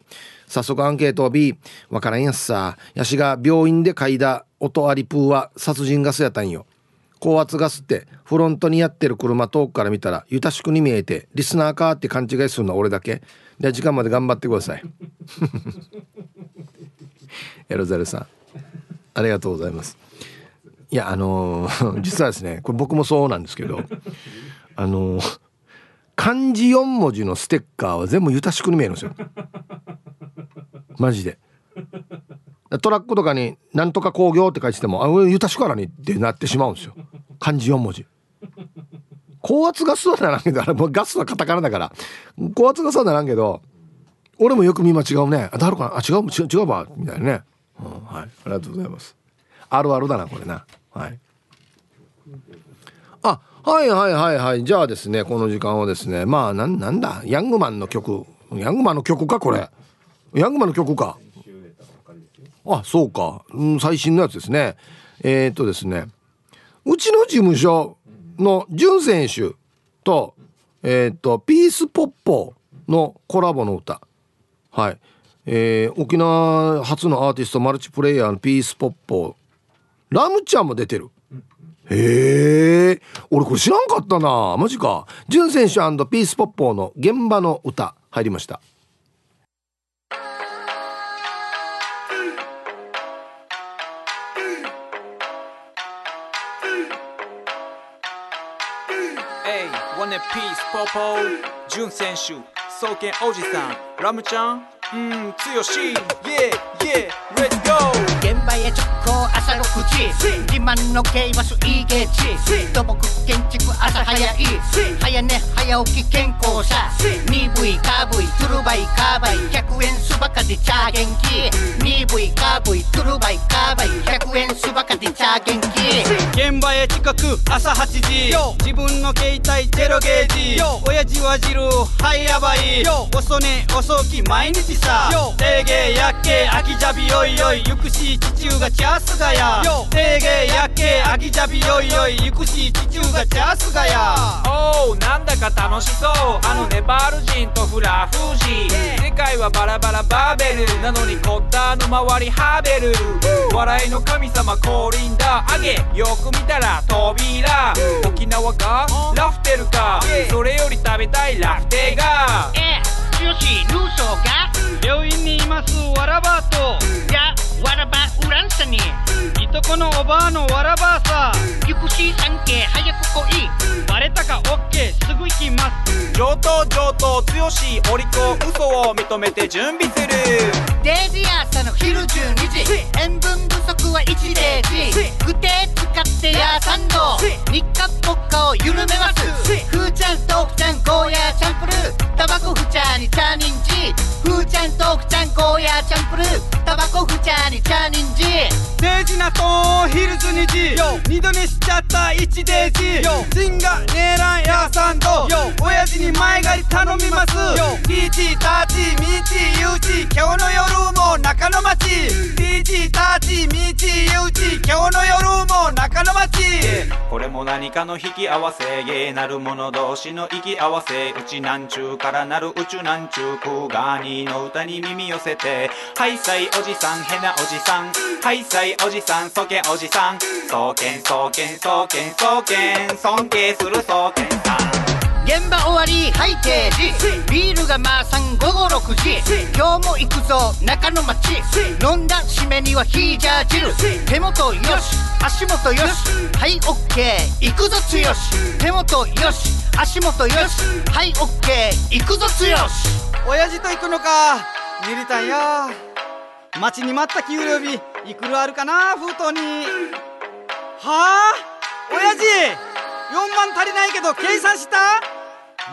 早速アンケートを B わからんやつさ。ヤシが病院で嗅いだ音ありプーは殺人ガスやったんよ。高圧ガスってフロントにやってる車遠くから見たらゆたしくに見えてリスナーかって勘違いするのは俺だけ。で時間まで頑張ってください。エロザルさん。ありがとうございます。いやあのー、実はですねこれ僕もそうなんですけどあのー、漢字4文字のステッカーは全部ゆたしくに見えるんですよ。マジで。トラックとかに「なんとか工業」って書いてても「あゆたしからに」ってなってしまうんですよ。漢字4文字。高圧ガスはならんけどあれもうガスはカタカナだから。高圧ガスはならんけど俺もよく見間違うね。あだるかな。あ違う違う違うばみたいなね、うん、はい。ありがとうございます。あるあるだなこれな。はい。あはいはいはいはい。じゃあですねこの時間はですねまあなんなんだ？ヤングマンの曲。ヤングマンの曲かこれ。ヤングマンの曲か。あそうか、うん、最新のやつですね。えー、っとですね。うちの事務所の潤選手とえー、っとピースポッポのコラボの歌。はい。えー、沖縄初のアーティストマルチプレイヤーのピースポッポ。ラムちゃんも出てる。へえ俺これ知らんかったな。マジか。潤選手ピースポッポの現場の歌入りました。ピースポーポー純選手双剣おじさん。ラムちゃん？うん強し。イエイイエイレッツゴー場へ直行朝6時。自慢の競馬手いいゲージ土木建築朝早い。早寝早起き健康さ鈍いカーブイトゥルバイカーバイ。100円すばかでチャー元気。鈍いカーブイトゥルバイカーバイ。100円すばかでチャー元気。現場へ近く朝8時。自分の携帯ゼロゲージ。親父は汁はいやばい遅寝遅き毎日さ。定芸やっけ秋じゃびよいよい。ゆくし地中がチャースがや。定芸やっけ秋じゃびよいよい。ゆくし地中がチャースがや。おおなんだか楽しそう。あのネパール人とフラフージ世界はバラバラバーベル。なのにコッターの周りハーベル。笑いの神様降臨だ。あげよく見たら扉。沖縄がラフテルか。それより食べたいラフテーが。えルーソーが病院にいますわらばとやわらばウランサにいとこのおばあのわらばさゆくし三景早く来い。バレたか？オッケー。すぐ行きます。上等上等強しお利口嘘を認めて準備する。デイジ朝の昼12時。塩分不足は1デージ具体使ってやサンド日課ポッカを緩めます。ふーちゃんとくちゃんゴーヤーチャンプル。ータバコふちゃにチャーニンジふーちゃんとくちゃんゴーヤーチャンプル。ータバコふちゃにチャーニンジデジなとヒルズ2時二度寝しちゃった1デージジンガネーランやサンド親父に前借り頼みます。ティーチターチミーチユーチ今日の夜も中の町ティーチターチミーチユーチ今日の夜も中の町これも何かの引き合わせ芸なる者同士の息合わせ。うちなんちゅうからなる宇宙なんちゅう空ガーニーの歌に耳寄せて。ハイサイおじさん。へなおじさん。ハイサイおじさんそけおじさん。そけんそけんそけんそけん尊敬するそけんさん。現場終わりはい定時。ビールがまあさん午後6時。今日も行くぞ中の町。飲んだ締めにはヒージャー汁。手元よし。足元よし。はいオッケー。行くぞつよし手元よし。足元よし。はいオッケー。行くぞつよし親父と行くのか。ミリタンや待ちに待った給料日いくらあるかな封筒に。はあ親父4万足りないけど計算した？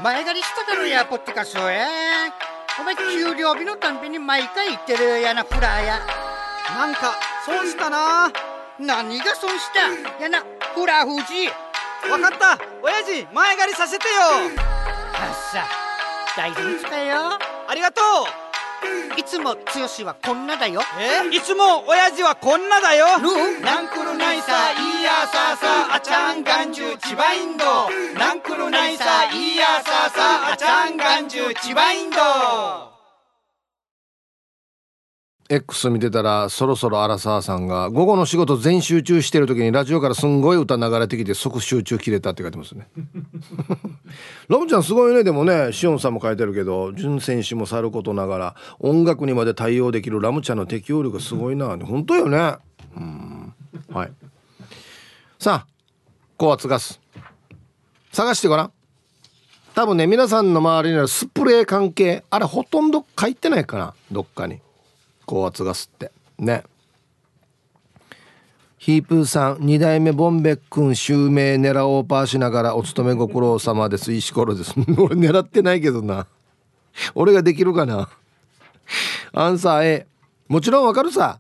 前借りしただろやポッティカスへお前給料日のたんびに毎回言ってるやなフラーや。なんか損したな。何が損した？やなフラーフジわかった。親父前借りさせてよ。はっさ大事に使えよ。ありがとういつも剛はこんなだよ。え？いつも親父はこんなだよ。ナンクルナイサーイーヤーサーサーあちゃんがんじゅう千葉インドナンクルナイサーイーヤーサーサーあちゃんがんじゅう千葉インド X 見てたらそろそろ荒沢さんが午後の仕事全集中してる時にラジオからすんごい歌流れてきて即集中切れたって書いてますね。ロムちゃんすごいね。でもねシオンさんも書いてるけど純選手もさることながら音楽にまで対応できるラムちゃんの適応力すごいな本当よね。うん。はい。さあ高圧ガス。探してごらん。多分ね皆さんの周りにあるスプレー関係あれほとんど書いてないかなどっかに。高圧ガスって。ね。ヒープーさん2代目ボンベックン襲名狙おうパーしながらお勤めご苦労様です。石ころです。俺狙ってないけどな。俺ができるかな。アンサー A もちろんわかるさ。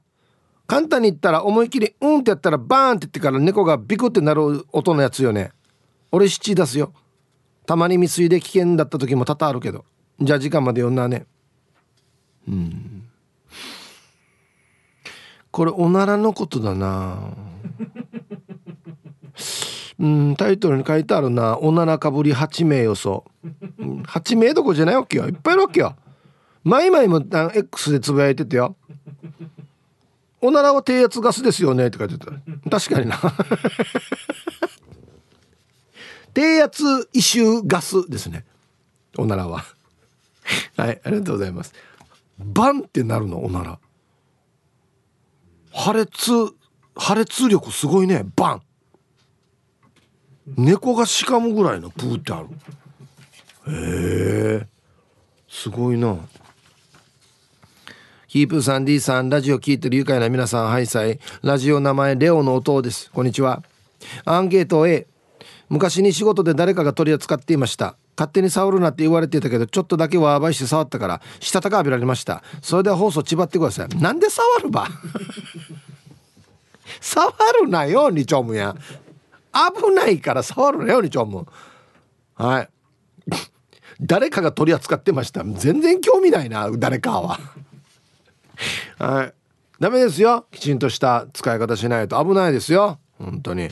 簡単に言ったら思い切りうんってやったらバーンって言ってから猫がビクってなる音のやつよね。俺七出すよ。たまに未遂で危険だった時も多々あるけど。じゃあ時間まで読んだね。うん。これおならのことだな。うんタイトルに書いてあるな。おならかぶり8名予想8名どこじゃないわけよ。いっぱいいるわけよ。マイマイも X でつぶやいててよ。おならは低圧ガスですよね。って書いてた確かにな。低圧異臭ガスですね。おならは。はいありがとうございます。バンってなるのおなら。破裂破裂力すごいね。バン。猫がしかむぐらいのプーってある。へえ。すごいな。ヒープさん D さんラジオ聞いてる愉快な皆さんハイサイ。ラジオ名前レオの音です。こんにちは。アンケート A 昔に仕事で誰かが取り扱っていました。勝手に触るなって言われてたけどちょっとだけは暴いして触ったからしたたか浴びられました。それでは放送ちばってください。なんで触るば？触るなよにちょむや。危ないから触るなよにちょむはい。誰かが取り扱ってました。全然興味ないな誰かは。はい。ダメですよ。きちんとした使い方しないと危ないですよ。本当に。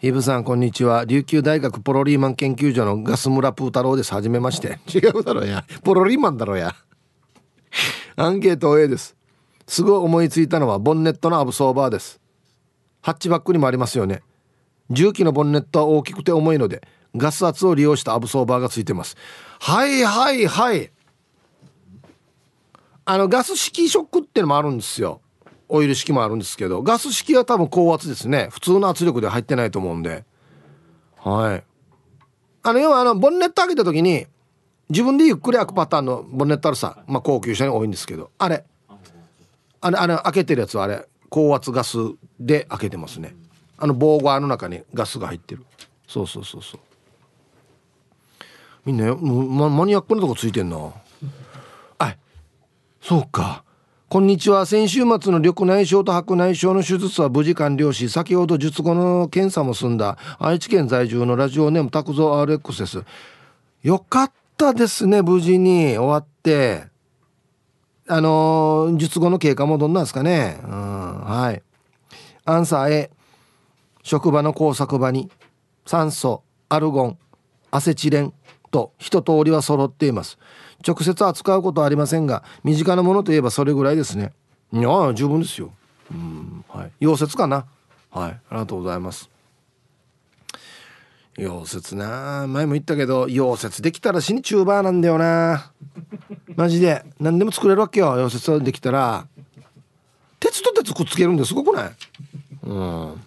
イブさんこんにちは。琉球大学ポロリーマン研究所のガス村プー太郎です。はじめまして。違うだろうや。ポロリーマンだろうや。アンケート A です。すぐ思いついたのはボンネットのアブソーバーです。ハッチバックにもありますよね。重機のボンネットは大きくて重いのでガス圧を利用したアブソーバーがついてます。はいはいはい。あのガス式ショックってのもあるんですよ。オイル式もあるんですけどガス式は多分高圧ですね。普通の圧力で入ってないと思うんで。はい。あの要はあのボンネット開けた時に自分でゆっくり開くパターンのボンネットあるさ、まあ、高級車に多いんですけどあれ。あれあれ開けてるやつはあれ高圧ガスで開けてますね。あの棒側の中にガスが入ってる。そうそうそうそう。みんなママニアックなとこついてんな。あそうか。こんにちは。先週末の緑内障と白内障の手術は無事完了し先ほど術後の検査も済んだ。愛知県在住のラジオネーム拓蔵 RX です。よかったですね無事に。終わって。あのー、術後の経過もどんなんですかね。うんはい。アンサー A 職場の工作場に。酸素アルゴンアセチレン。と一通りは揃っています。直接扱うことはありませんが身近なものといえばそれぐらいですね。いや十分ですよ。うんはい。溶接かな。はい。ありがとうございます。溶接な。前も言ったけど溶接できたら死にチューバーなんだよな。マジで。何でも作れるわけよ。溶接できたら。鉄と鉄くっつけるんですごくない？うん。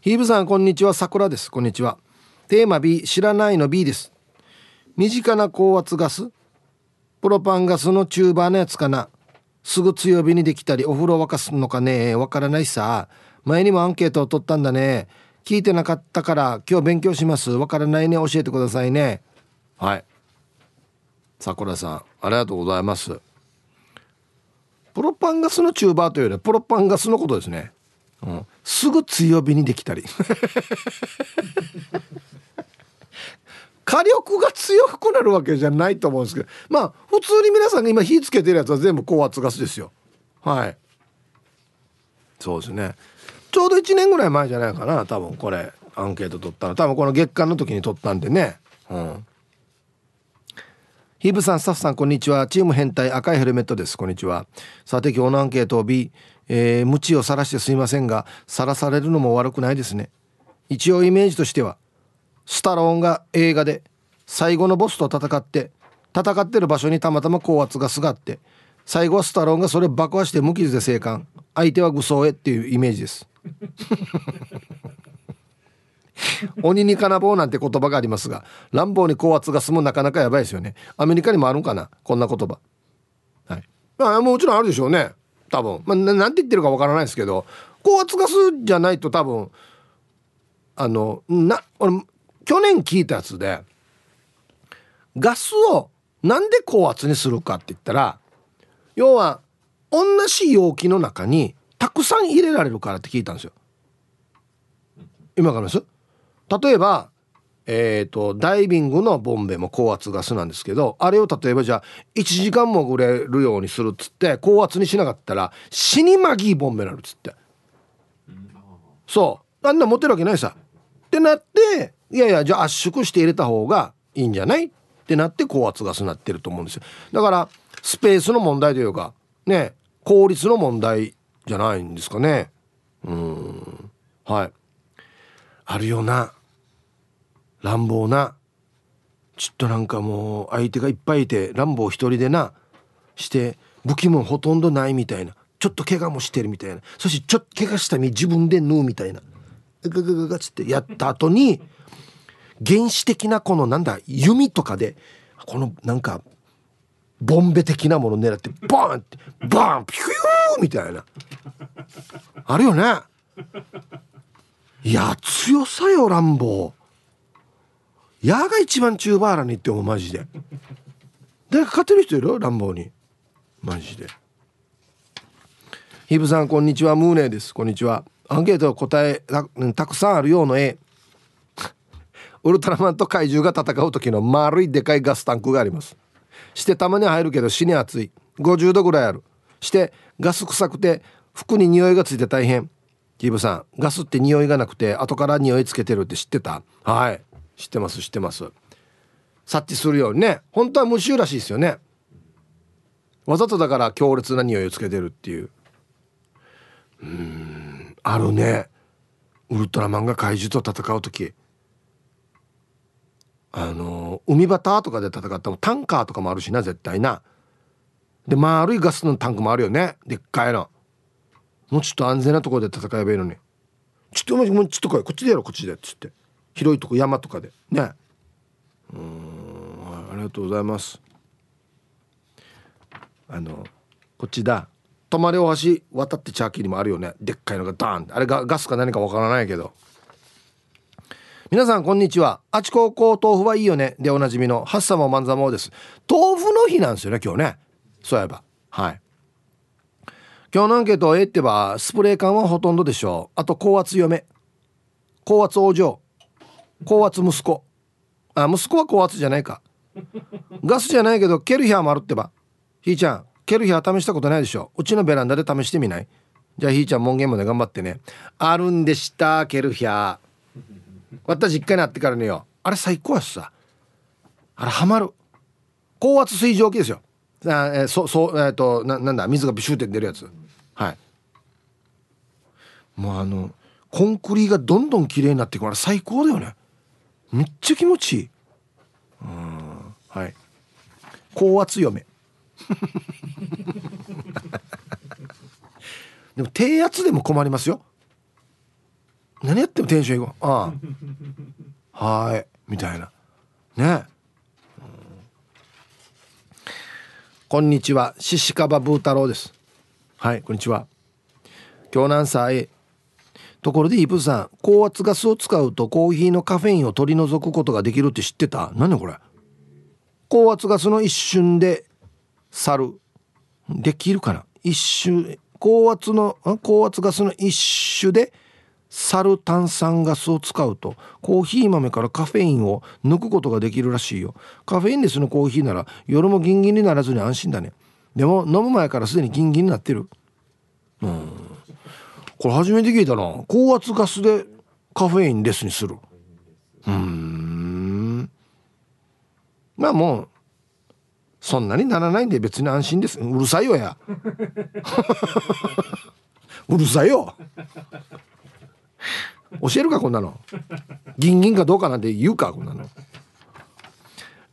ヒーブさんこんにちは。さくらです。こんにちは。テーマ B 知らないの B です。身近な高圧ガスプロパンガスのチューバーのやつかな。すぐ強火にできたりお風呂沸かすのかね。わからないさ。前にもアンケートを取ったんだね。聞いてなかったから今日勉強します。わからないね。教えてくださいね。はい。さくらさんありがとうございます。プロパンガスのチューバーというよりはプロパンガスのことですね、うん、すぐ強火にできたり。火力が強くなるわけじゃないと思うんですけど。まあ普通に皆さんが今火つけてるやつは全部高圧ガスですよ。はい。そうですね。ちょうど1年ぐらい前じゃないかな多分。これアンケート取ったの。多分この月間の時に取ったんでね。うん。ヒーブさんスタッフさんこんにちは。チーム変態赤いヘルメットです。こんにちは。さて今日のアンケートを B、えー、無知を晒してすいませんが晒されるのも悪くないですね。一応イメージとしてはスタローンが映画で最後のボスと戦って戦ってる場所にたまたま高圧がすがって最後はスタローンがそれを爆破して無傷で生還。相手は武装へっていうイメージです。鬼に金棒なんて言葉がありますが乱暴に高圧が済むなかなかやばいですよね。アメリカにもあるんかなこんな言葉。はい。あもちろんあるでしょうね。多分。まあなんて言ってるかわからないですけど高圧ガスじゃないと多分あのな俺去年聞いたやつでガスをなんで高圧にするかって言ったら要は同じ容器の中にたくさん入れられるからって聞いたんですよ。今からます。例えばえーと、ダイビングのボンベも高圧ガスなんですけどあれを例えばじゃあ1時間潜れるようにするっつって高圧にしなかったら死にまぎボンベになるっつって。そう。あんな持ってるわけないさ。ってなっていやいやじゃあ圧縮して入れた方がいいんじゃない？ってなって高圧ガスになってると思うんですよ。だからスペースの問題というかね効率の問題じゃないんですかね。うん。はい。あるよな。乱暴なちょっとなんかもう相手がいっぱいいて乱暴一人でなして武器もほとんどないみたいなちょっと怪我もしてるみたいなそしてちょっと怪我した身自分で縫うみたいなガガガガつってやった後に原始的なこのなんだ弓とかでこのなんかボンベ的なもの狙ってボーンってバーンピューみたいなあるよねいや強さよ乱暴矢が一番中バーラにってもマジで。誰か勝てる人いる？乱暴に。マジで。ヒブさんこんにちは。ムーネです。こんにちは。アンケート答えたくさんあるようの絵。ウルトラマンと怪獣が戦う時の丸いでかいガスタンクがあります。してたまに入るけど死に熱い。50度ぐらいある。してガス臭くて服に匂いがついて大変。キーブさんガスって匂いがなくて後から匂いつけてるって知ってた？はい。知ってます知ってます。察知するようにね。本当は無臭らしいですよね。わざとだから強烈な匂いをつけてるっていう。うんあるね。ウルトラマンが怪獣と戦う時。あの海端とかで戦ってもタンカーとかもあるしな絶対な。で丸いガスのタンクもあるよね。でっかいの。もうちょっと安全なところで戦えばいいのに。ちょっともうちょっと来い。こっちでやろこっちで。っつって。広いとこ山とかで。ね。うん。ありがとうございます。あのこっちだ。泊まり大橋渡ってチャーキーにもあるよね。でっかいのがダーンあれがガスか何かわからないけど。皆さんこんにちは。あちここ豆腐はいいよね。でおなじみのハッサモマンザモです。豆腐の日なんですよね今日ね。そういえば。はい。今日のアンケート A ってばスプレー缶はほとんどでしょう。あと高圧嫁。高圧往生高圧息子。あ息子は高圧じゃないか。ガスじゃないけどケルヒャーもあるってば。ひーちゃんケルヒャー試したことないでしょ？うちのベランダで試してみない？じゃあひーちゃん門限まで頑張ってね。あるんでしたケルヒャー私実家にあってからねよ。あれ最高やしさ。あれハマる。高圧水蒸気ですよ。あえー、そそうえっ、ー、とななんだ？水がビシューって出るやつ。はい。もうあのコンクリがどんどん綺麗になっていく。から最高だよね。めっちゃ気持ちいい。うん。はい。高圧嫁。でも低圧でも困りますよ。何やってもテンションいくああ。はい。みたいな。ね。こんにちは。シシカバブー太郎です。はいこんにちは。今日何歳ところでイープさん高圧ガスを使うとコーヒーのカフェインを取り除くことができるって知ってた？何これ？高圧ガスの一瞬で去る。できるかな？一瞬。高圧の高圧ガスの一種でサル炭酸ガスを使うとコーヒー豆からカフェインを抜くことができるらしいよ。カフェインレスのコーヒーなら。夜もギンギンにならずに安心だね。でも飲む前からすでにギンギンになってる。うん。これ初めて聞いたな。高圧ガスでカフェインレスにする。うん。まあもうそんなにならないんで別に安心です。うるさいよや。うるさいよ。教えるかこんなの。ギンギンかどうかなんて言うかこんなの。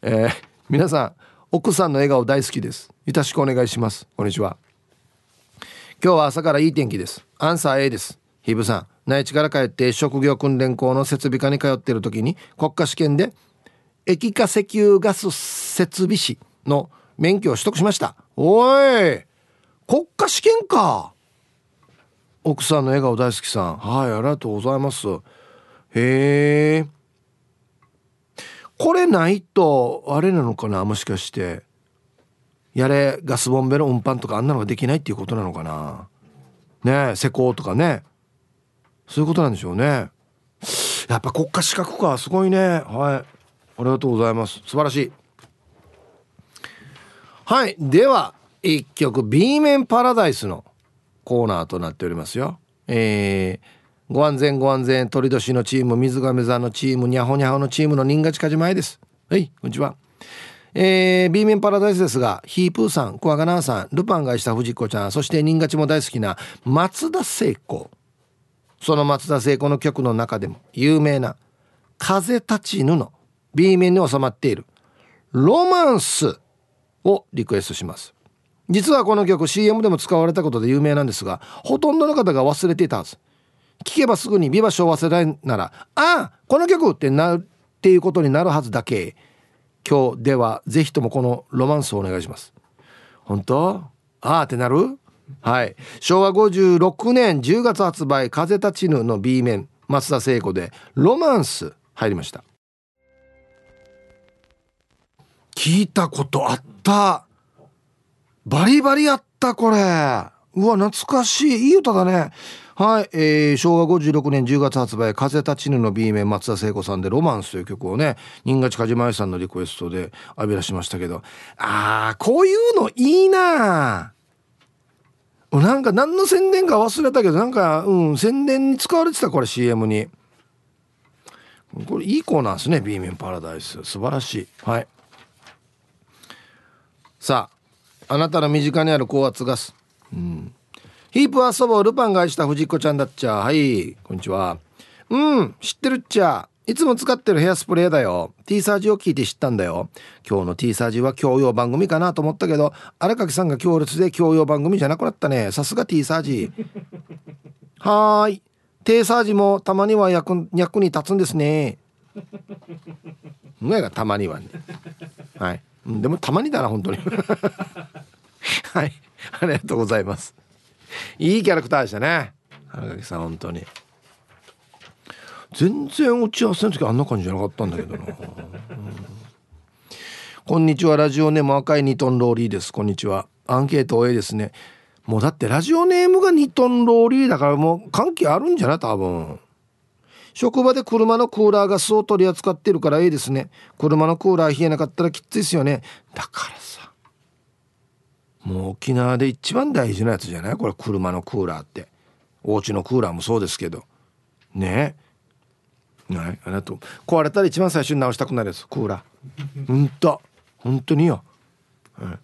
えー、皆さん奥さんの笑顔大好きです。よろしくお願いします。こんにちは。今日は朝からいい天気です。アンサー A です。ヒブさん。内地から帰って職業訓練校の設備課に通っている時に国家試験で液化石油ガス設備士の免許を取得しました。おい国家試験か。奥さんの笑顔大好きさん。はいありがとうございます。へえ。これないとあれなのかなもしかして。やれガスボンベの運搬とかあんなのができないっていうことなのかな。ね施工とかね。そういうことなんでしょうね。やっぱ国家資格かすごいね。はい。ありがとうございます。素晴らしい。はい。では一曲 B 面パラダイスのコーナーとなっておりますよ。えー、ご安全ご安全鳥年のチーム水亀座のチームにゃほにゃほのチームの新勝かじまえです。はいこんにちは。えー、B 面パラダイスですがヒープーさんクワガナーさんルパンがした藤子ちゃんそして新勝も大好きな松田聖子。その松田聖子の曲の中でも有名な「風立ちぬ」の B 面に収まっている「ロマンス」をリクエストします。実はこの曲 CM でも使われたことで有名なんですがほとんどの方が忘れていたはず。聞けばすぐにビバ昭和世代ならああこの曲ってなるっていうことになるはずだけ。今日ではぜひともこのロマンスをお願いします。本当？ああってなる？はい。昭和56年10月発売「風立ちぬ」の B 面松田聖子で「ロマンス」入りました。聞いたことあった。バリバリやったこれ。うわ懐かしい。いい歌だね。はい、えー、昭和56年10月発売「風立ちぬ」の B 面松田聖子さんで「ロマンス」という曲をね新勝梶前さんのリクエストで浴び出しましたけど。あーこういうのいいな。なんか何の宣伝か忘れたけどなんかうん宣伝に使われてたこれ CM に。これいいコーナーですね B 面パラダイス。素晴らしい。はい。さああなたの身近にある高圧ガス。うん。ヒープ遊ぼうルパンが愛した藤子ちゃんだっちゃ。はい、こんにちは。うん、知ってるっちゃ。いつも使ってるヘアスプレーだよ。T サージを聞いて知ったんだよ。今日の T サージは教養番組かなと思ったけど、荒垣さんが強烈で教養番組じゃなくなったね。さすが T サージ。はーい。T サージもたまには役役に立つんですね。がたまにはね。はい。でもたまにだな本当にはいありがとうございますいいキャラクターでしたね。荒垣さん本当に。全然打ち合わせの時あんな感じじゃなかったんだけどな、うん、こんにちはラジオネーム赤い2トンローリーです。こんにちは。アンケート A ですね。もうだってラジオネームが2トンローリーだからもう関係あるんじゃない？多分。職場で車のクーラーガスを取り扱ってるからいいですね。車のクーラー冷えなかったらきついですよね。だからさ。もう沖縄で一番大事なやつじゃない？これ車のクーラーって。お家のクーラーもそうですけど。ね？えはい？ありがとう壊れたら一番最初に直したくなるやつ。クーラー。ほんと。本当によ、はい、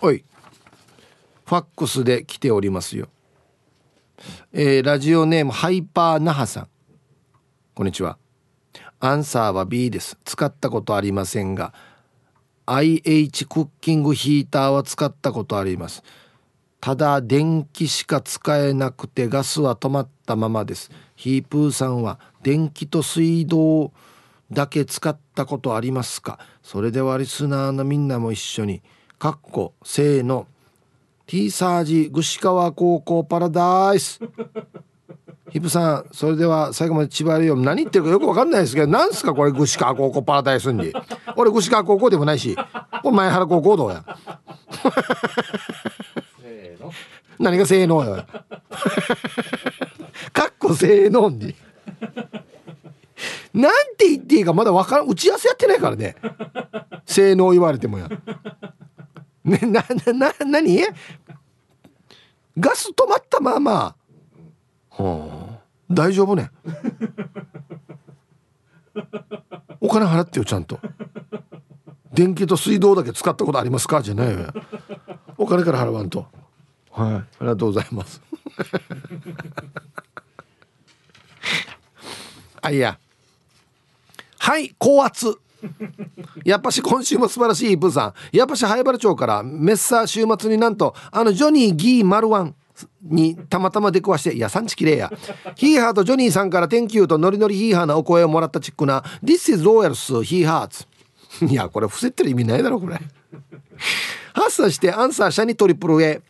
おい。ファックスで来ておりますよ。えー、ラジオネームハイパー那覇さん。こんにちは。アンサーは B です。使ったことありませんが IH クッキングヒーターは使ったことあります。ただ電気しか使えなくてガスは止まったままです。ヒープーさんは電気と水道だけ使ったことありますか？それではリスナーのみんなも一緒に。かっこせーの。T サージ串川高校パラダイス。ヒプさんそれでは最後まで千葉よ何言ってるかよく分かんないですけど何すかこれ串川高校パラダイスに。俺串川高校でもないしこれ前原高校どうや？何が性能やかっこ性能に。なんて言っていいかまだ分からん打ち合わせやってないからね。性能言われてもや。ねななな何？ガス止まったまあま大丈夫ね。お金払ってよちゃんと。電気と水道だけ使ったことありますか？じゃないよお金から払わんと。はい。ありがとうございます。あいや。はい高圧。やっぱし今週も素晴らしいプーさん。やっぱし灰原町からメッサー週末になんとあのジョニー・ギー・マルワンにたまたま出くわしていや産地きれいや。ヒーハーとジョニーさんから天球とノリノリヒーハーなお声をもらったチックな This is Royals He Hearts いやこれ伏せってる意味ないだろこれ。発散してアンサー社にトリプル A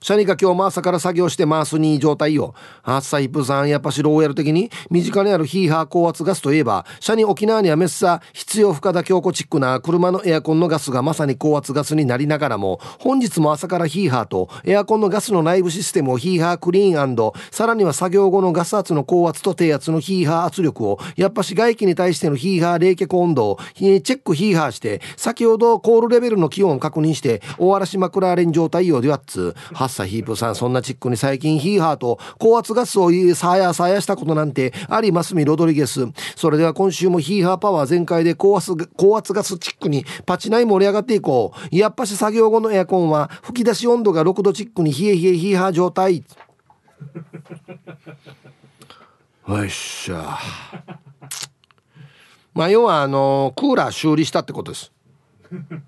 シャニが今日も朝から作業して回すに状態よ。ハッサイプさんやっぱしローヤル的に身近にあるヒーハー高圧ガスといえば、シャニ沖縄にはメッサ必要不可だ強固チックな車のエアコンのガスがまさに高圧ガスになりながらも、本日も朝からヒーハーとエアコンのガスの内部システムをヒーハークリーンさらには作業後のガス圧の高圧と低圧のヒーハー圧力を、やっぱし外気に対してのヒーハー冷却温度をチェックヒーハーして、先ほどコールレベルの気温を確認して、終わらしまくられ状態よではっつ、ッサヒープさん、そんなチックに最近ヒーハーと高圧ガスをさやさやしたことなんてありますみロドリゲス。それでは今週もヒーハーパワー全開で高圧高圧ガスチックにパチナイ盛り上がっていこう。やっぱし作業後のエアコンは吹き出し温度が6度チックに冷え冷えヒーハー状態。よっしゃ。まあ要はあのクーラー修理したってことです。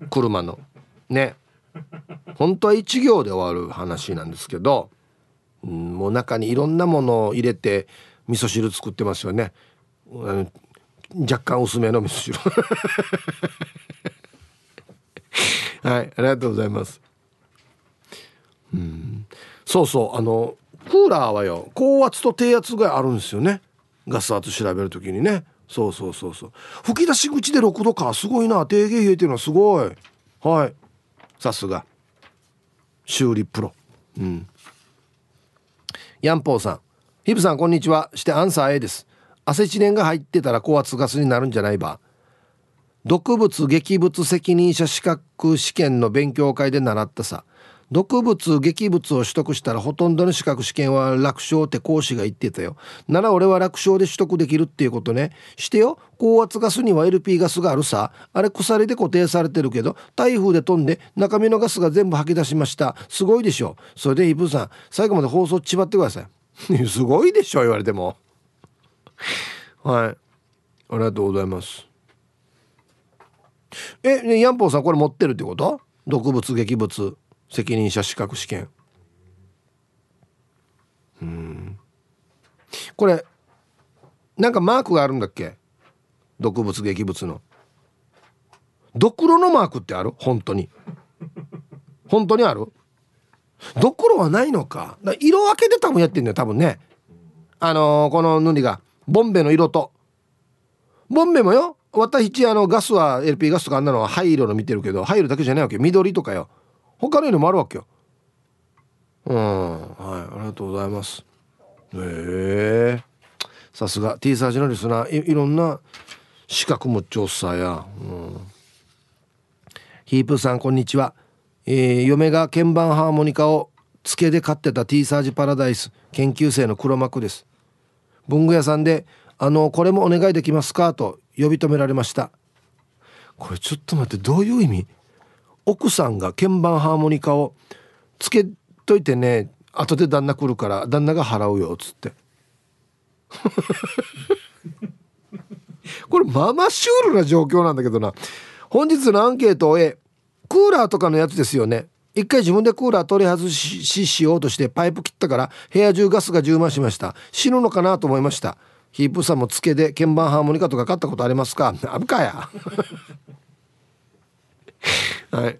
車の。ね。本当は1行で終わる話なんですけど、うん、もう中にいろんなものを入れて味噌汁作ってますよね。若干薄めの味噌汁。はいありがとうございます。うん。そうそうあのクーラーはよ高圧と低圧があるんですよね。ガス圧調べる時にね。そうそうそうそう。吹き出し口で6度かすごいな低減冷えてるのはすごい。はい。さすが。修理プロ。うん。ヤンポーさん。ヒブさんこんにちは。してアンサー A です。アセチレンが入ってたら高圧ガスになるんじゃないば。毒物劇物責任者資格試験の勉強会で習ったさ。毒物劇物を取得したらほとんどの資格試験は楽勝って講師が言ってたよ。なら俺は楽勝で取得できるっていうことね。してよ高圧ガスには LP ガスがあるさ。あれ鎖で固定されてるけど台風で飛んで中身のガスが全部吐き出しました。すごいでしょ。それでイブさん最後まで放送ちばってください。すごいでしょ言われても。はい。ありがとうございます。え、ね、ヤンポーさんこれ持ってるってこと？毒物劇物。責任者資格試験。うん。これなんかマークがあるんだっけ？毒物劇物の。ドクロのマークってある？本当に。本当にある？ドクロはないのか。色分けで多分やってんだよ多分ね。あのー、この塗りが。ボンベの色と。ボンベもよ。私あのガスは LP ガスとかあんなのは灰色の見てるけど灰色だけじゃないわけ緑とかよ。他の色もあるわけよ。うん。はいありがとうございます。へえ。さすが T サージのリスナーいいろんな資格も調査や、うん、ヒープさんこんにちは、えー、嫁が鍵盤ハーモニカをつけで買ってた T サージパラダイス研究生の黒幕です。文具屋さんで「あのこれもお願いできますか?」と呼び止められました。これちょっと待ってどういう意味？奥さんが鍵盤ハーモニカをつけといてね後で旦那来るから旦那が払うよっつって。これまあまあシュールな状況なんだけどな。本日のアンケートを終えクーラーとかのやつですよね。一回自分でクーラー取り外ししようとしてパイプ切ったから部屋中ガスが充満しました。死ぬのかなと思いました。ヒープさんもつけで鍵盤ハーモニカとか買ったことありますか？あるかや。はい。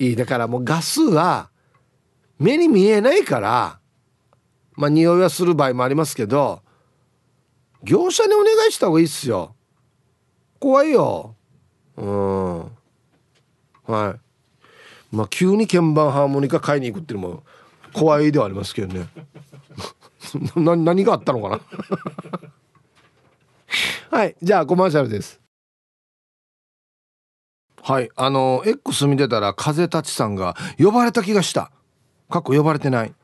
いいだからもうガスは目に見えないからまあ匂いはする場合もありますけど業者にお願いした方がいいっすよ。怖いよ。うん。はい。まあ急に鍵盤ハーモニカ買いに行くっていうのも怖いではありますけどね。何があったのかな。はい。じゃあコマーシャルです。はい。あの X 見てたら風立ちさんが呼ばれた気がした。過去呼ばれてない。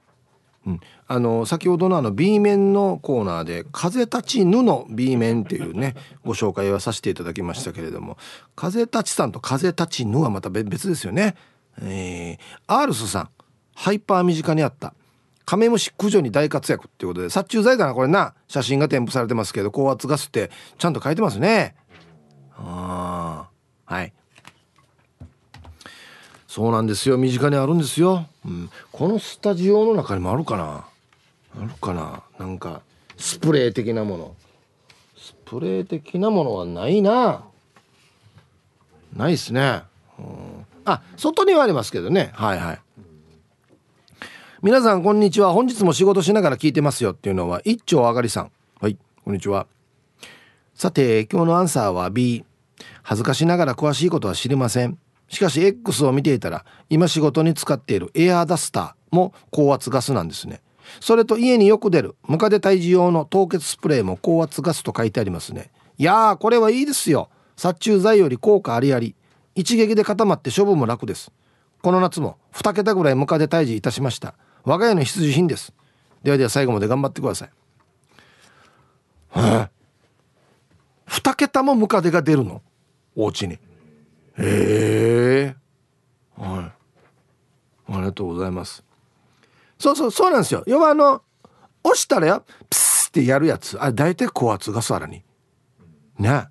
うん、あの先ほどのあの B 面のコーナーで「風立ちぬ」の B 面っていうねご紹介はさせていただきましたけれども風立ちさんと風立ちぬはまた別ですよね。えー、アールスさんハイパー身近にあった。カメムシ駆除に大活躍っていうことで殺虫剤だなこれな。写真が添付されてますけど高圧ガスってちゃんと書いてますね。あはい。そうなんですよ。身近にあるんですよ、うん、このスタジオの中にもあるかな。あるかな。なんかスプレー的なもの。スプレー的なものはないな。ないっすね、うん、あ外にはありますけどね。はいはい。皆さんこんにちは。本日も仕事しながら聞いてますよっていうのは一丁あがりさん。はいこんにちは。さて今日のアンサーは B 恥ずかしながら詳しいことは知りません。しかし X を見ていたら今仕事に使っているエアーダスターも高圧ガスなんですね。それと家によく出るムカデ退治用の凍結スプレーも高圧ガスと書いてありますね。いやーこれはいいですよ。殺虫剤より効果ありあり。一撃で固まって処分も楽です。この夏も2桁ぐらいムカデ退治いたしました。我が家の必需品です。ではでは最後まで頑張ってください。は2桁もムカデが出るの？お家に。へえ。はい。ありがとうございます。そうそうそうなんですよ。要はあの押したらよプスってやるやつ。あれ大体高圧がさらに。ね。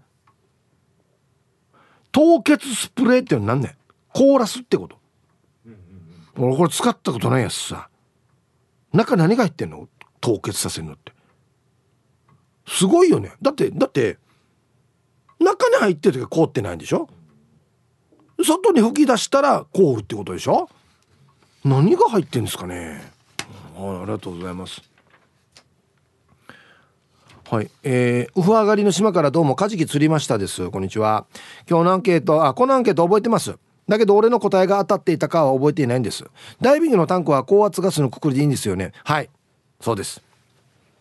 凍結スプレーって何ね凍らすってこと。俺これ使ったことないやつさ。中何が入ってんの？凍結させるのって。すごいよね。だってだって中に入ってる時は凍ってないんでしょ？外に吹き出したら凍るってことでしょ？何が入ってんですかね？ありがとうございます。はい、えー、ウフ上がりの島からどうもカジキ釣りましたです。こんにちは。今日のアンケートあこのアンケート覚えてます。だけど俺の答えが当たっていたかは覚えていないんです。ダイビングのタンクは高圧ガスのくくりでいいんですよね。はいそうです。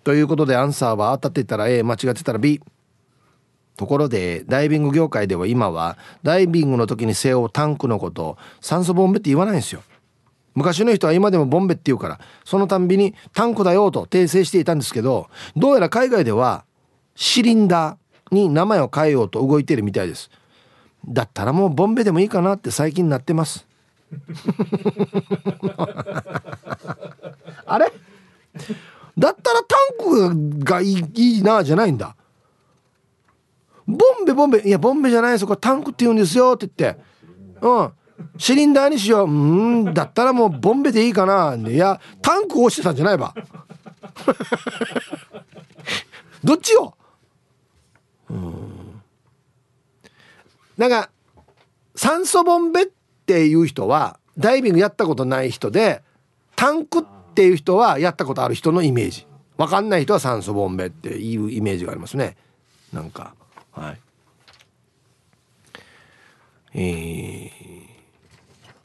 ということでアンサーは当たっていたら A 間違ってたら B ところでダイビング業界では今はダイビングの時に背負うタンクのことを酸素ボンベって言わないんですよ。昔の人は今でもボンベって言うからそのたんびにタンクだよと訂正していたんですけどどうやら海外ではシリンダーに名前を変えようと動いてるみたいです。だったらもうボンベでもいいかなって最近なってます。あれ？だったらタンクがいいいいなじゃないんだ。ボンベボンベ。いやボンベじゃないですこタンクって言うんですよって言って。うん。シリンダーにしよう。うん。だったらもうボンベでいいかな。いやタンクを押してたんじゃないば どっちよ？うん。なんか酸素ボンベっていう人はダイビングやったことない人でタンクっていう人はやったことある人のイメージ。分かんない人は酸素ボンベっていうイメージがありますね。なんか。はい。えー、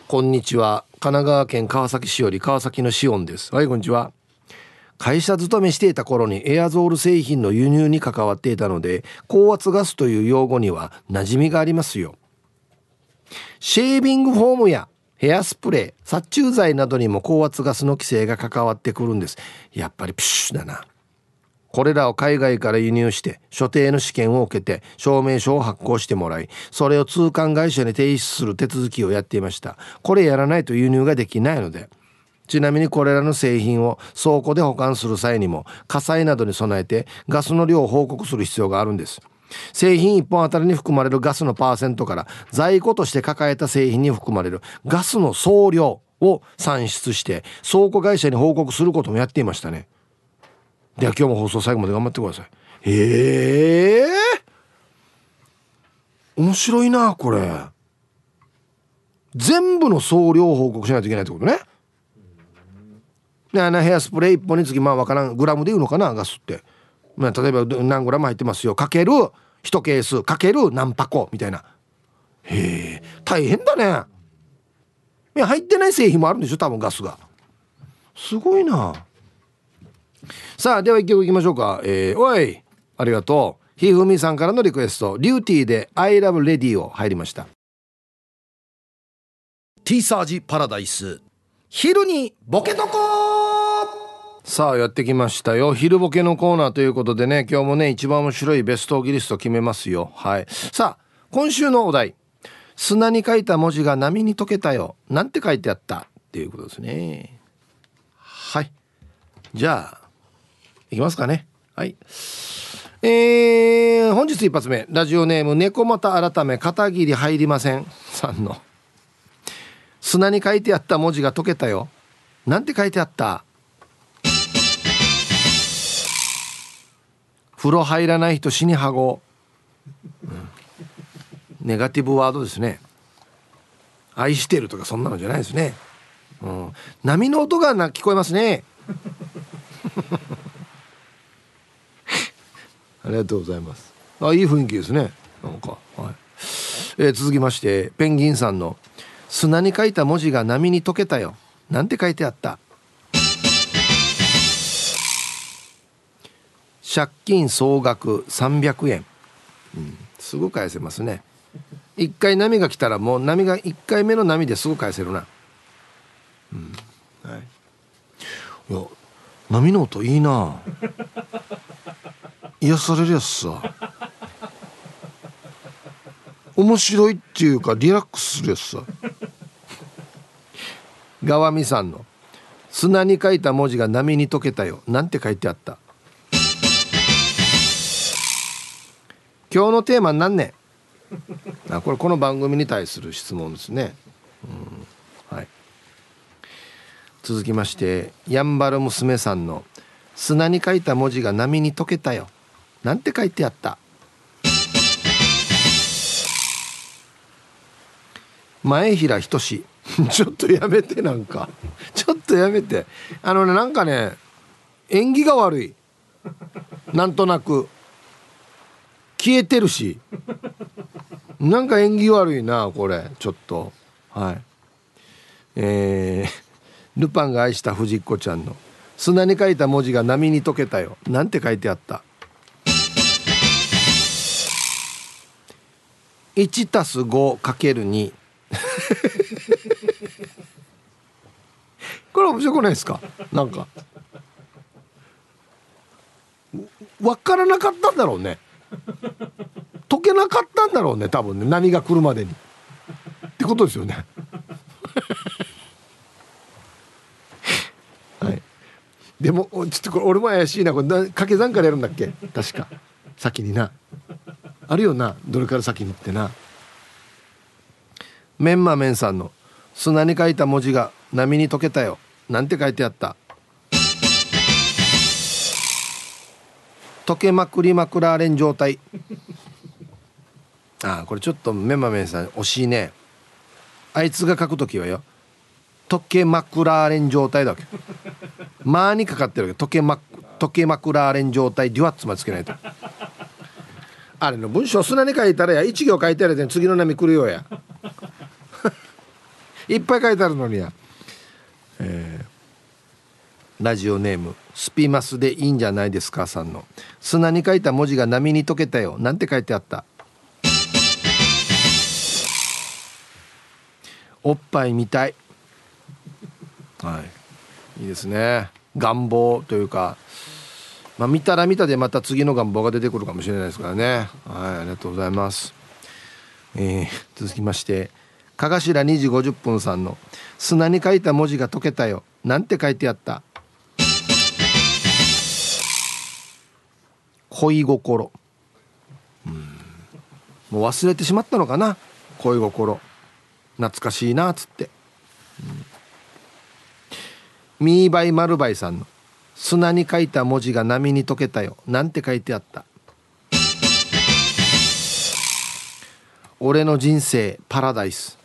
こんにちは。神奈川県川崎市より川崎のシオンです。はいこんにちは。会社勤めしていた頃にエアゾール製品の輸入に関わっていたので高圧ガスという用語には馴染みがありますよ。シェービングフォームやヘアスプレー殺虫剤などにも高圧ガスの規制が関わってくるんです。やっぱりプシュだな。これらを海外から輸入して所定の試験を受けて証明書を発行してもらいそれを通関会社に提出する手続きをやっていました。これやらないと輸入ができないのでちなみにこれらの製品を倉庫で保管する際にも火災などに備えてガスの量を報告する必要があるんです。製品1本あたりに含まれるガスのパーセントから在庫として抱えた製品に含まれるガスの総量を算出して倉庫会社に報告することもやっていましたね。では今日も放送最後まで頑張ってください。ええー、面白いなこれ。全部の総量報告しないといけないってことね。であのヘアスプレー1本につきまあ分からんグラムで言うのかなガスって、まあ、例えば何グラム入ってますよ。かける1ケースかける何箱みたいな。へえ大変だね。いや入ってない製品もあるんでしょ多分ガスが。すごいなさあでは一曲いきましょうか。えー、おいありがとう。ひふみさんからのリクエスト。リューティーで「I love radio」入りました。ティーサージパラダイス。昼にボケとこさあやってきましたよ。昼ボケのコーナーということでね今日もね一番面白いベストギリスト決めますよ。はい。さあ今週のお題。砂に書いた文字が波に溶けたよ。なんて書いてあった。っていうことですね。はい。じゃあいきますかね。はい。えー、本日一発目。ラジオネーム猫又改め片桐入りません。さんの。砂に書いてあった文字が溶けたよ。なんて書いてあった？風呂入らない人死にはご、うん、ネガティブワードですね。愛してるとかそんなのじゃないですね、うん、波の音がな聞こえますね。ありがとうございます。あいい雰囲気ですね。なんかはい、えー、続きましてペンギンさんの砂に書いた文字が波に溶けたよ。なんて書いてあった？借金総額300円、うん、すぐ返せますね。一回波が来たらもう波が一回目の波ですぐ返せるな。うん。はい。いや波の音いいな癒されるやつさ。面白いっていうかリラックスするやつさ。川見さんの「砂に書いた文字が波に溶けたよ」なんて書いてあった。今日のテーマ何年あこれこの番組に対する質問ですね、うん、はい。続きましてやんばる娘さんの「砂に書いた文字が波に溶けたよ」なんて書いてあった。前平仁 ちょっとやめてなんか。ちょっとやめて。あのねなんかね縁起が悪い。なんとなく。消えてるし。なんか縁起悪いなこれ。ちょっと。はい。えー、ルパンが愛した藤子ちゃんの「砂に書いた文字が波に溶けたよ」なんて書いてあった。1たす5かける2 これ面白くないですか？なんか。分からなかったんだろうね。解けなかったんだろうね多分ね。波が来るまでに。ってことですよね。はい。でもちょっとこれ俺も怪しいな。これ掛け算からやるんだっけ？確か。先にな。あるよな。どれから先にってな。メンマメンさんの砂に書いた文字が波に溶けたよ。なんて書いてあった。溶けまくりまくられん状態。あこれちょっとメンマメンさん惜しいね。あいつが書く時はよ。溶けまくられん状態だわけ「ま」にかかってるわけ。溶けま溶けまくられん状態。デュアッツまでつけないと。あれの文章砂に書いたらや。1行書いてあるで。次の波来るよや。いっぱい書いてあるのにや、えー、ラジオネーム。スピマスでいいんじゃないですかさんの。砂に書いた文字が波に溶けたよ。なんて書いてあった。おっぱい見たい。はい。いいですね。願望というか。まあ、見たら見たでまた次の願望が出てくるかもしれないですからね。はいありがとうございます、えー、続きましてかがしら2時50分さんの「砂に書いた文字が解けたよ」なんて書いてあった？恋心。うん。もう忘れてしまったのかな？恋心。懐かしいなっつって、うん、ミーバイマルバイさんの砂に書いた文字が波に溶けたよ。なんて書いてあった？俺の人生パラダイス。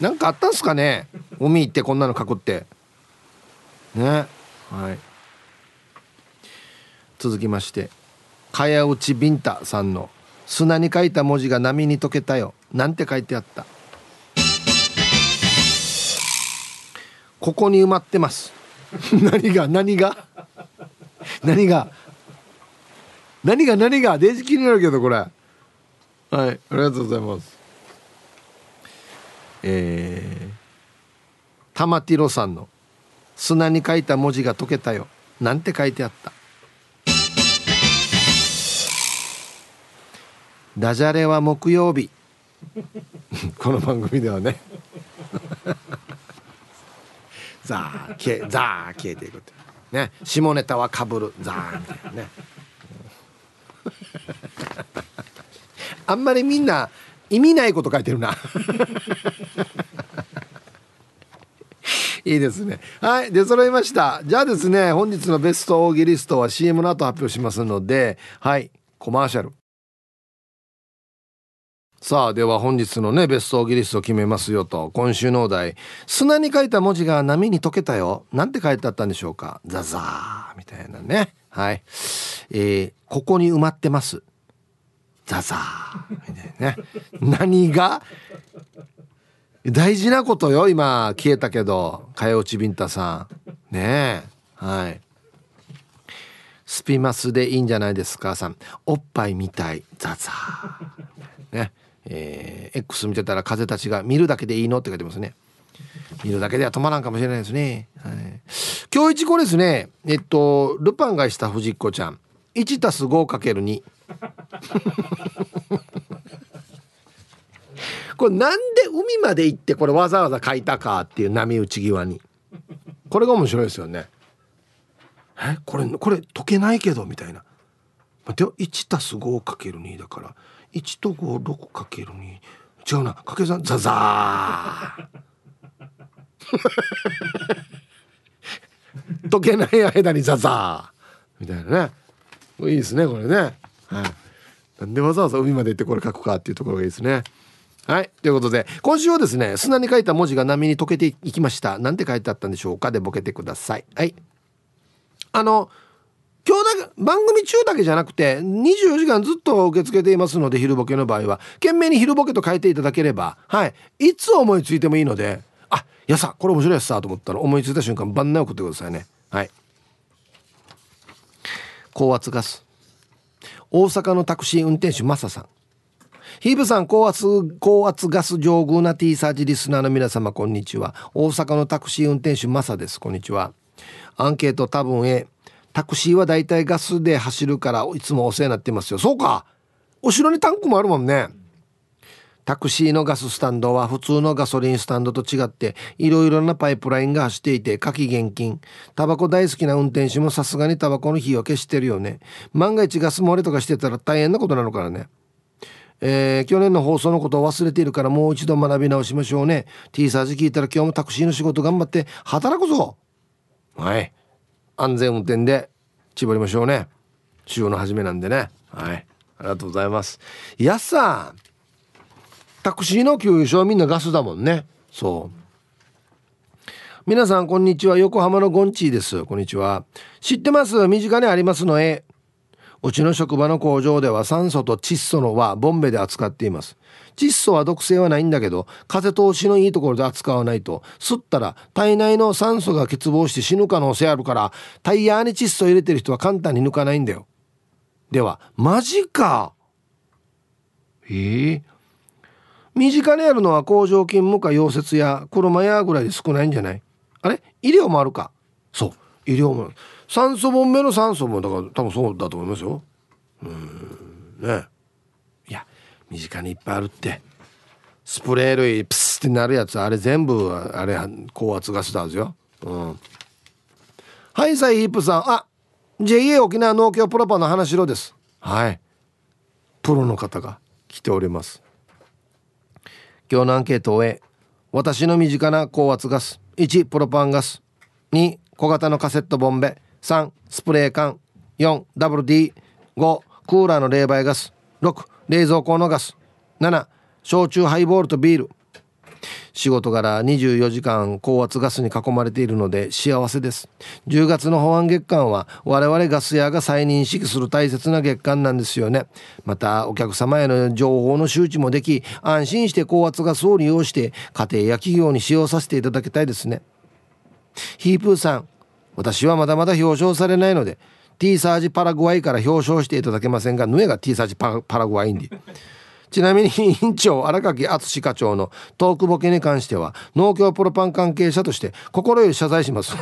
なんかあったんすかね？海行ってこんなの書くって。ね？はい。続きまして。かやうちびんたさんの「砂に書いた文字が波に溶けたよ」なんて書いてあった？ここに埋まってます。何 が何が？何が？何が何が？デージ気になるけどこれ。はいありがとうございます。えー、玉ティロさんの「砂に書いた文字が溶けたよ」なんて書いてあった？ダジャレは木曜日。この番組ではね。ザー消えザー消えていくってね。下ネタはかぶる。ザーみたいなね。あんまりみんな意味ないこと書いてるな。いいですね。はい。出揃いました。じゃあですね本日のベストオーギリストは CM の後発表しますのではい。コマーシャル。さあでは本日のねベストオギリスを決めますよと今週のお題。砂に書いた文字が波に溶けたよ。なんて書いてあったんでしょうか？ザザー。みたいなね。はい。えー、ここに埋まってます。ザザー。みたいなね。何が？大事なことよ今消えたけど。かよちびんたさん。ねえ。はい。スピマスでいいんじゃないですかさん。おっぱいみたい。ザザー。ね。えー、X 見てたら風たちが見るだけでいいのって書いてますね。見るだけでは止まらんかもしれないですね、はい、今日一個ですね。えっとルパンがした藤子ちゃん。1たす 5×2 これなんで海まで行ってこれわざわざ書いたかっていう波打ち際に。これが面白いですよね。え？これこれ解けないけどみたいな。待てよ。1たす 5×2 だから。1と56かける2違うな。掛け算ザザー。解けない間にザザー。みたいなね。いいですねこれね。はい。なんでわざわざ海まで行ってこれ書くかっていうところがいいですね。はい。ということで今週はですね砂に書いた文字が波に溶けていきました。なんて書いてあったんでしょうか。でボケてください。はい。あの今日だけ番組中だけじゃなくて24時間ずっと受け付けていますので昼ボケの場合は懸命に昼ボケと書いていただければはい。いつ思いついてもいいのであやさこれ面白いやつさと思ったら思いついた瞬間晩年送ってくださいね。はい。高圧ガス。大阪のタクシー運転手マサさん。ヒーブさん高圧高圧ガス上宮な T サージリスナーの皆様こんにちは。大阪のタクシー運転手マサです。こんにちは。アンケート多分 A タクシーはだいたいガスで走るからいつもお世話になってますよ。そうか。後ろにタンクもあるもんね。タクシーのガススタンドは普通のガソリンスタンドと違っていろいろなパイプラインが走っていて火気厳禁。タバコ大好きな運転手もさすがにタバコの火を消してるよね。万が一ガス漏れとかしてたら大変なことなのからね。えー、去年の放送のことを忘れているからもう一度学び直しましょうね。T サージ聞いたら今日もタクシーの仕事頑張って働くぞ。はい。安全運転で絞りましょうね。週の初めなんでね。はい。ありがとうございます。やさん。タクシーの給油所みんなガスだもんね。そう。皆さんこんにちは。横浜のゴンチーです。こんにちは。知ってます？身近にありますのえうちの職場の工場では酸素と窒素のはボンベで扱っています。窒素は毒性はないんだけど風通しのいいところで扱わないと吸ったら体内の酸素が欠乏して死ぬ可能性あるからタイヤに窒素入れてる人は簡単に抜かないんだよ。ではマジか。ええー、身近にあるのは工場勤務か溶接や車屋ぐらいで少ないんじゃない？あれ？医療もあるか。そう。医療も。酸素ボンベの酸素もだから多分そうだと思いますよ。うん。ね。身近にいっぱいあるって。スプレー類プスってなるやつあれ全部あれ高圧ガスだぞよ。うん。はいサイヒップさん。あ JA 沖縄農協プロパの話しろです。はい。プロの方が来ております。今日のアンケートを終え私の身近な高圧ガス1プロパンガス2小型のカセットボンベ3スプレー缶 4WD5 クーラーの冷媒ガス6冷蔵庫のガス。7焼酎ハイボールとビール。仕事柄24時間高圧ガスに囲まれているので幸せです。10月の保安月間は我々ガス屋が再認識する大切な月間なんですよね。またお客様への情報の周知もでき安心して高圧ガスを利用して家庭や企業に使用させていただきたいですね。ヒープーさん私はまだまだ表彰されないので T サージパラグアイから表彰していただけませんがヌエが T サージパラグアインでちなみに委員長荒垣敦課長のトークボケに関しては農協プロパン関係者として心より謝罪します。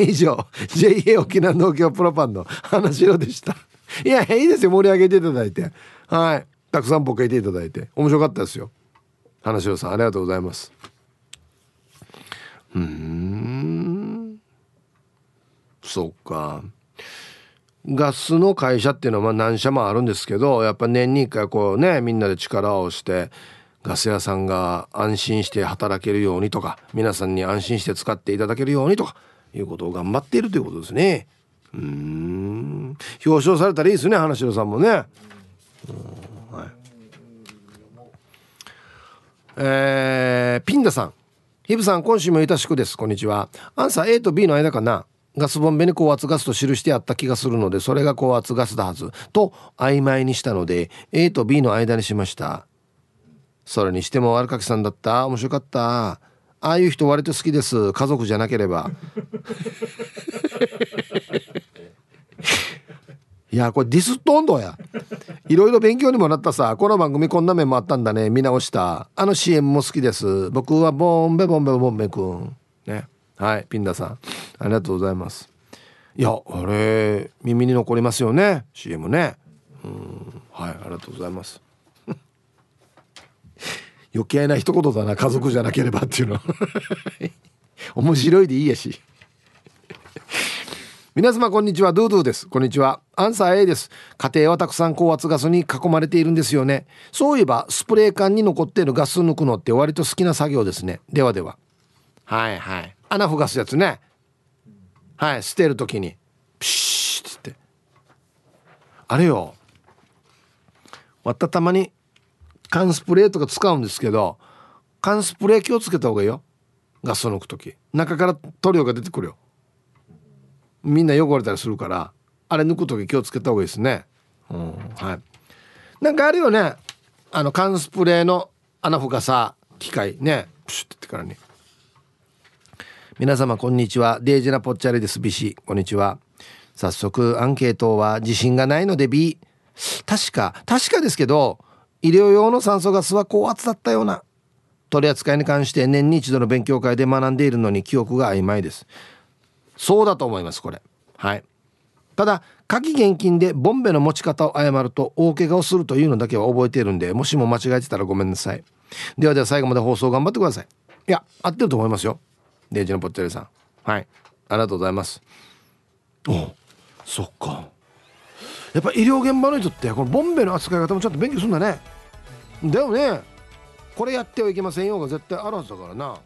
以上 JA 沖縄農協プロパンの話しでした。いやいいですよ。盛り上げていただいて。はい。たくさんボケていただいて。面白かったですよ。話しさんありがとうございます。うん。そっか。ガスの会社っていうのはまあ何社もあるんですけどやっぱ年に1回こうねみんなで力をしてガス屋さんが安心して働けるようにとか皆さんに安心して使っていただけるようにとかいうことを頑張っているということですね。うん。表彰されたらいいですね花城さんもね、はい、えー、ピンダさん。ヒブさん今週もいたしくです。こんにちは。アンサー A と B の間かな。ガスボンベに高圧ガスと記してあった気がするのでそれが高圧ガスだはず。と曖昧にしたので A と B の間にしました。それにしても悪かきさんだった。面白かった。ああいう人割と好きです。家族じゃなければ。いやこれディスっとんどや。いろいろ勉強にもなったさ。この番組こんな面もあったんだね。見直した。あの CM も好きです。僕はボンベボンベボンベくん。ね。はい。ピンダさん。ありがとうございます。いやあれ耳に残りますよね。CM ね。うん。はいありがとうございます。余計な一言だな。家族じゃなければっていうの。面白いでいいやし。皆様こんにちは。ドゥドゥです。こんにちは。アンサー A です。家庭はたくさん高圧ガスに囲まれているんですよね。そういえばスプレー缶に残っているガス抜くのって割と好きな作業ですね。ではでは。はいはい。穴ふがすやつね。はい捨てる時に。ピシッつって。あれよ。わったたまに缶スプレーとか使うんですけど缶スプレー気をつけた方がいいよ。ガスを抜く時。中から塗料が出てくるよ。みんな汚れたりするからあれ抜く時気をつけた方がいいですね。うんはい。なんかあるよね。あの缶スプレーの穴深さ機械ね。プシュってってからね皆様こんにちは。デイジナポッチャレですビシこんにちは。早速アンケートは自信がないので。B 確か。確かですけど医療用の酸素ガスは高圧だったような。取り扱いに関して年に一度の勉強会で学んでいるのに記憶が曖昧です。そうだと思いますこれ。はい。ただ夏季現金でボンベの持ち方を誤ると大怪我をするというのだけは覚えているんでもしも間違えてたらごめんなさい。ではでは最後まで放送頑張ってください。いや合ってると思いますよ。デイジのぽっちゃりさん。はい。ありがとうございます。おそっか。やっぱ医療現場の人ってこのボンベの扱い方もちゃんと勉強するんだね。だよね。これやってはいけませんよが絶対あるはずだからな。